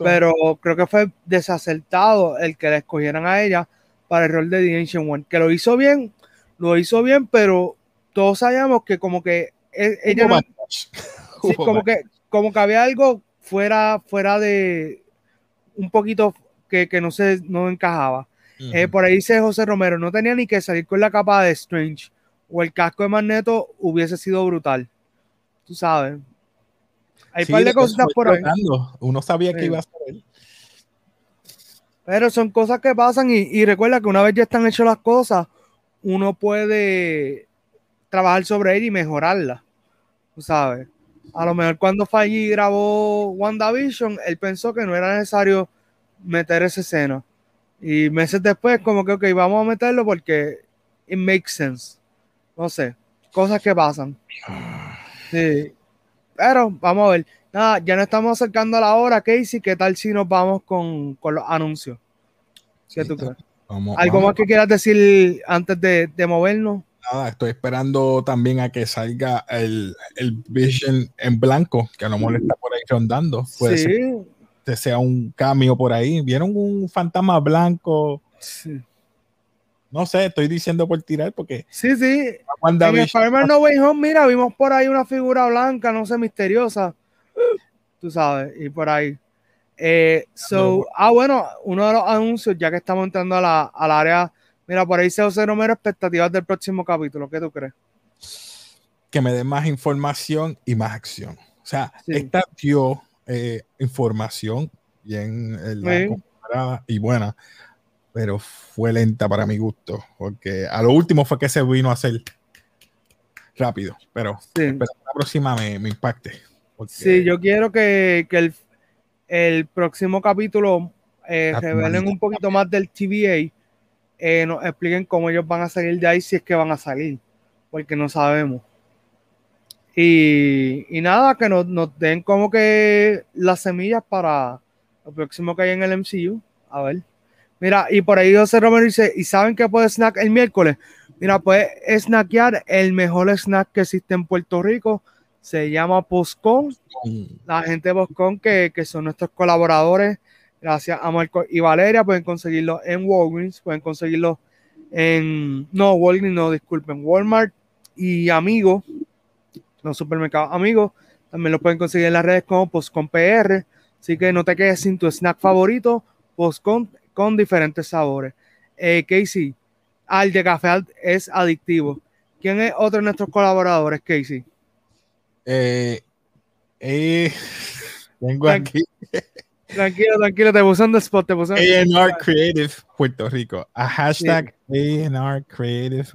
pero creo que fue desacertado el que la escogieran a ella para el rol de The Ancient One, que lo hizo bien, lo hizo bien, pero todos sabíamos que como que e, ella no, *laughs* como que como que había algo fuera fuera de un poquito que, que no se no encajaba. Eh, por ahí dice José Romero, no tenía ni que salir con la capa de Strange o el casco de Magneto hubiese sido brutal. Tú sabes, hay par de cosas por ahí. Uno sabía que iba a ser él. Pero son cosas que pasan y, recuerda que una vez ya están hechas las cosas, uno puede trabajar sobre él y mejorarla. Tú sabes. A lo mejor cuando Faggy grabó WandaVision, él pensó que no era necesario meter esa escena. Y meses después, como que, ok, vamos a meterlo porque it makes sense. No sé, cosas que pasan. Sí. Pero vamos a ver. Nada, ya nos estamos acercando a la hora, Casey. ¿Qué tal si nos vamos con, los anuncios? ¿Qué tú crees? ¿Algo más que quieras decir antes de, movernos? Nada, estoy esperando también a que salga el, Vision en blanco, que a lo mejor está por ahí rondando. Puede sí. que sea un cambio por ahí. ¿Vieron un fantasma blanco? Sí. No sé, estoy diciendo por tirar porque. Sí, sí. En Spider-Man No Way Home, mira, vimos por ahí una figura blanca, no sé, misteriosa. Tú sabes, y por ahí. Eh, so, ah, bueno, uno de los anuncios, ya que estamos entrando a la, al área. Mira, por ahí se José Romero, expectativas del próximo capítulo. ¿Qué tú crees? Que me dé más información y más acción. O sea, esta dio eh, información bien la y buena pero fue lenta para mi gusto, porque a lo último fue que se vino a hacer rápido, pero, la próxima me, impacte. Sí, yo quiero que, el, el, próximo capítulo eh, revelen un poquito más del TVA, eh, nos expliquen cómo ellos van a salir de ahí, si es que van a salir, porque no sabemos. Y, y nada, que nos, nos den como que las semillas para lo próximo que hay en el MCU. A ver. Mira, y por ahí José Romero dice, ¿y saben qué puede snack el miércoles? Mira, puede snackear el mejor snack que existe en Puerto Rico. Se llama Postcon. La gente de Postcon que, que son nuestros colaboradores. Gracias a Marco y Valeria. Pueden conseguirlo en Walgreens. Pueden conseguirlo en... No, Walgreens no, disculpen. Walmart y Amigos. Los supermercados Amigos. También lo pueden conseguir en las redes como Postcon PR. Así que no te quedes sin tu snack favorito. Postcon con diferentes sabores. Eh, Casey, al de café es adictivo. ¿Quién es otro de nuestros colaboradores, Casey? Eh, Eh, *laughs* tengo aquí. *laughs* Tranquilo, tranquilo, te puse en spot, te puse ANR Creative Puerto Rico. A hashtag ANR Creative.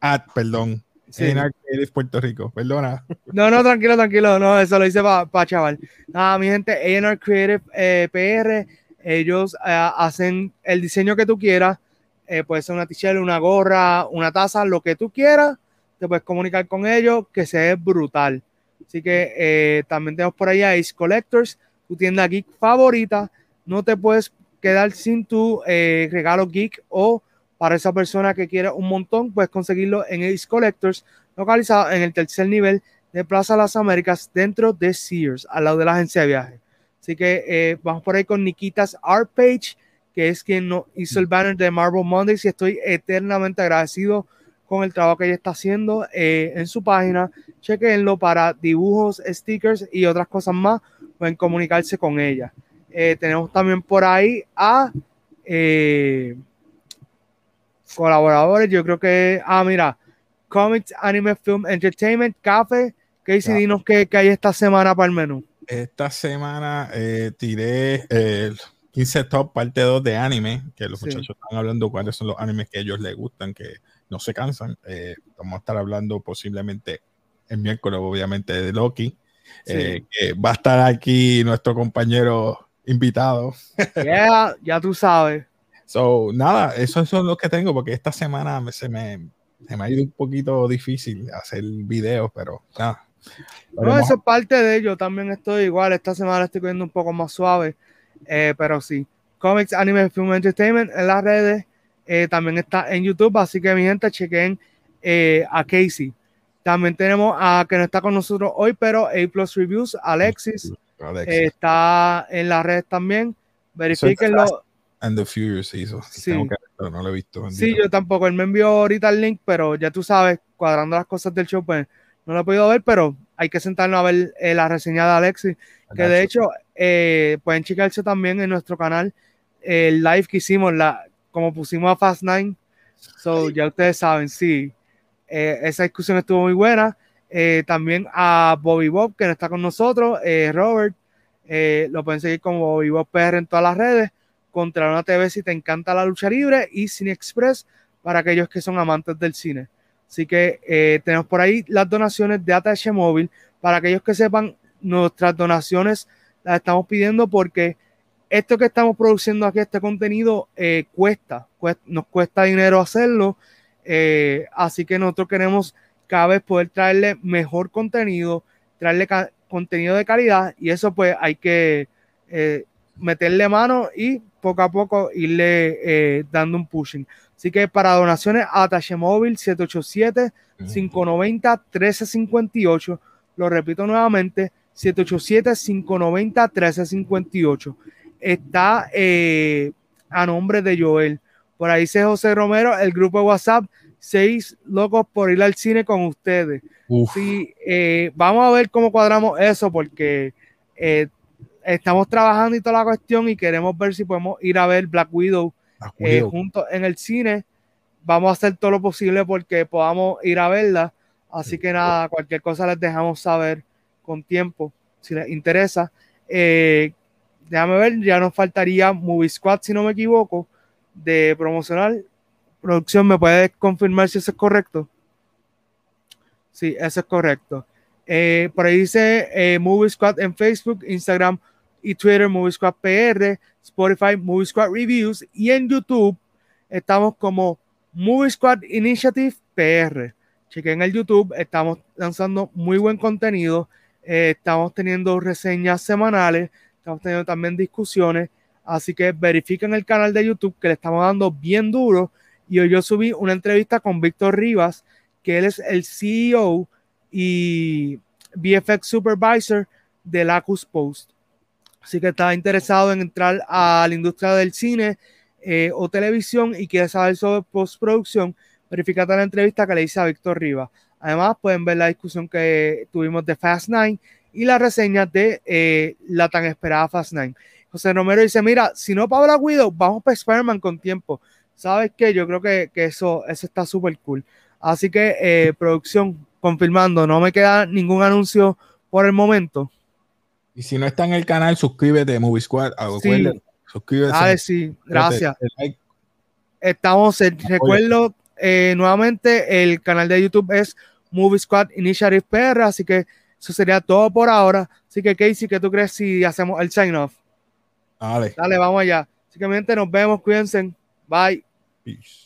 At, perdón. ANR Creative Puerto Rico, perdona. No, no, tranquilo, tranquilo. No, eso lo hice para chaval. Nada, mi gente, ANR Creative eh, PR, ellos eh, hacen el diseño que tú quieras. Eh, puede ser una t-shirt, una gorra, una taza, lo que tú quieras. Te puedes comunicar con ellos, que se ve brutal. Así que también tenemos por ahí a Ace Collectors tu tienda geek favorita. No te puedes quedar sin tu eh, regalo geek o para esa persona que quiere un montón, puedes conseguirlo en Ace Collectors, localizado en el tercer nivel de Plaza Las Américas, dentro de Sears, al lado de la agencia de viaje. Así que eh, vamos por ahí con Nikitas Art Page, que es quien no hizo el banner de Marvel Mondays y estoy eternamente agradecido con el trabajo que ella está haciendo eh, en su página. Chequenlo para dibujos, stickers y otras cosas más pueden comunicarse con ella. Eh, tenemos también por ahí a eh, colaboradores, yo creo que, ah, mira, Comics, Anime, Film, Entertainment, Café. ¿Qué dice dinos que, hay esta semana para el menú? Esta semana eh, tiré el 15 top parte 2 de anime, que los muchachos están hablando cuáles son los animes que ellos les gustan, que no se cansan. vamos a estar hablando posiblemente el miércoles, obviamente, de Loki. Eh, que va a estar aquí nuestro compañero invitado. ya tú sabes. So, nada, eso, eso es lo que tengo, porque esta semana se me, se me ha ido un poquito difícil hacer videos, pero nada. No, eso es parte de ello. También estoy igual. Esta semana estoy cogiendo un poco más suave, eh, pero sí. Comics, Anime, Film Entertainment en las redes. Eh, también está en YouTube, así que mi gente, chequen a Casey. También tenemos a que no está con nosotros hoy, pero A Plus Reviews, Alexis, está en las redes también. Verifíquenlo. And the Furious hizo. Sí. no lo he visto. Sí, yo tampoco. Él me envió ahorita el link, pero ya tú sabes, cuadrando las cosas del show, pues no lo he podido ver, pero hay que sentarnos a ver eh, la reseña de Alexis, que de hecho eh, pueden checarse también en nuestro canal el live que hicimos, la, como pusimos a Fast Nine. So, ya ustedes saben, sí. Eh, esa discusión estuvo muy buena. Eh, también a Bobby Bob, que no está con nosotros, eh, Robert, lo pueden seguir como Bobby Bob PR en todas las redes, contra una TV si te encanta la lucha libre y Cine Express para aquellos que son amantes del cine. Así que tenemos por ahí las donaciones de ATH Móvil. Para aquellos que sepan, nuestras donaciones las estamos pidiendo porque esto que estamos produciendo aquí, este contenido, cuesta, nos cuesta dinero hacerlo eh, así que nosotros queremos cada vez poder traerle mejor contenido, traerle contenido de calidad y eso pues hay que eh, meterle mano y poco a poco irle eh, dando un pushing. Así que para donaciones, Atache Móvil 787-590-1358. Lo repito nuevamente, 787-590-1358. Está a nombre de Joel. Por ahí dice José Romero, el grupo de WhatsApp, seis locos por ir al cine con ustedes. Sí, eh, vamos a ver cómo cuadramos eso porque eh, estamos trabajando y toda la cuestión y queremos ver si podemos ir a ver Black Widow, eh, juntos en el cine. Vamos a hacer todo lo posible porque podamos ir a verla. Así que nada, cualquier cosa les dejamos saber con tiempo si les interesa. déjame ver, ya nos faltaría Movie Squad, si no me equivoco de promocional. Producción, ¿me puede confirmar si eso es correcto? Sí, eso es correcto. Eh, por ahí dice eh, Movie Squad en Facebook, Instagram y Twitter, Movie Squad PR, Spotify, Movie Squad Reviews y en YouTube estamos como Movie Squad Initiative PR. Chequen el YouTube, estamos lanzando muy buen contenido, eh, estamos teniendo reseñas semanales, estamos teniendo también discusiones Así que verifiquen el canal de YouTube que le estamos dando bien duro. Y hoy yo subí una entrevista con Víctor Rivas, que él es el CEO y VFX Supervisor de Lacus Post. Así que está interesado en entrar a la industria del cine eh, o televisión y quiere saber sobre postproducción, verificate la entrevista que le hice a Víctor Rivas. Además, pueden ver la discusión que tuvimos de Fast Nine y la reseña de eh, la tan esperada Fast Nine. José Romero dice, mira, si no para Black Widow, vamos para Spider-Man con tiempo. ¿Sabes qué? Yo creo que, eso, eso está súper cool. Así que, eh, producción, confirmando, no me queda ningún anuncio por el momento. Y si no está en el canal, suscríbete, Movie Squad. Sí. Suscríbete. Dale, sí, gracias. Estamos, recuerdo eh, nuevamente, el canal de YouTube es Movie Squad Initiative PR, así que eso sería todo por ahora. Así que, Casey, ¿qué tú crees si hacemos el sign off? Dale. Dale, vamos allá. Así que, gente, nos vemos, cuídense. Bye. Peace.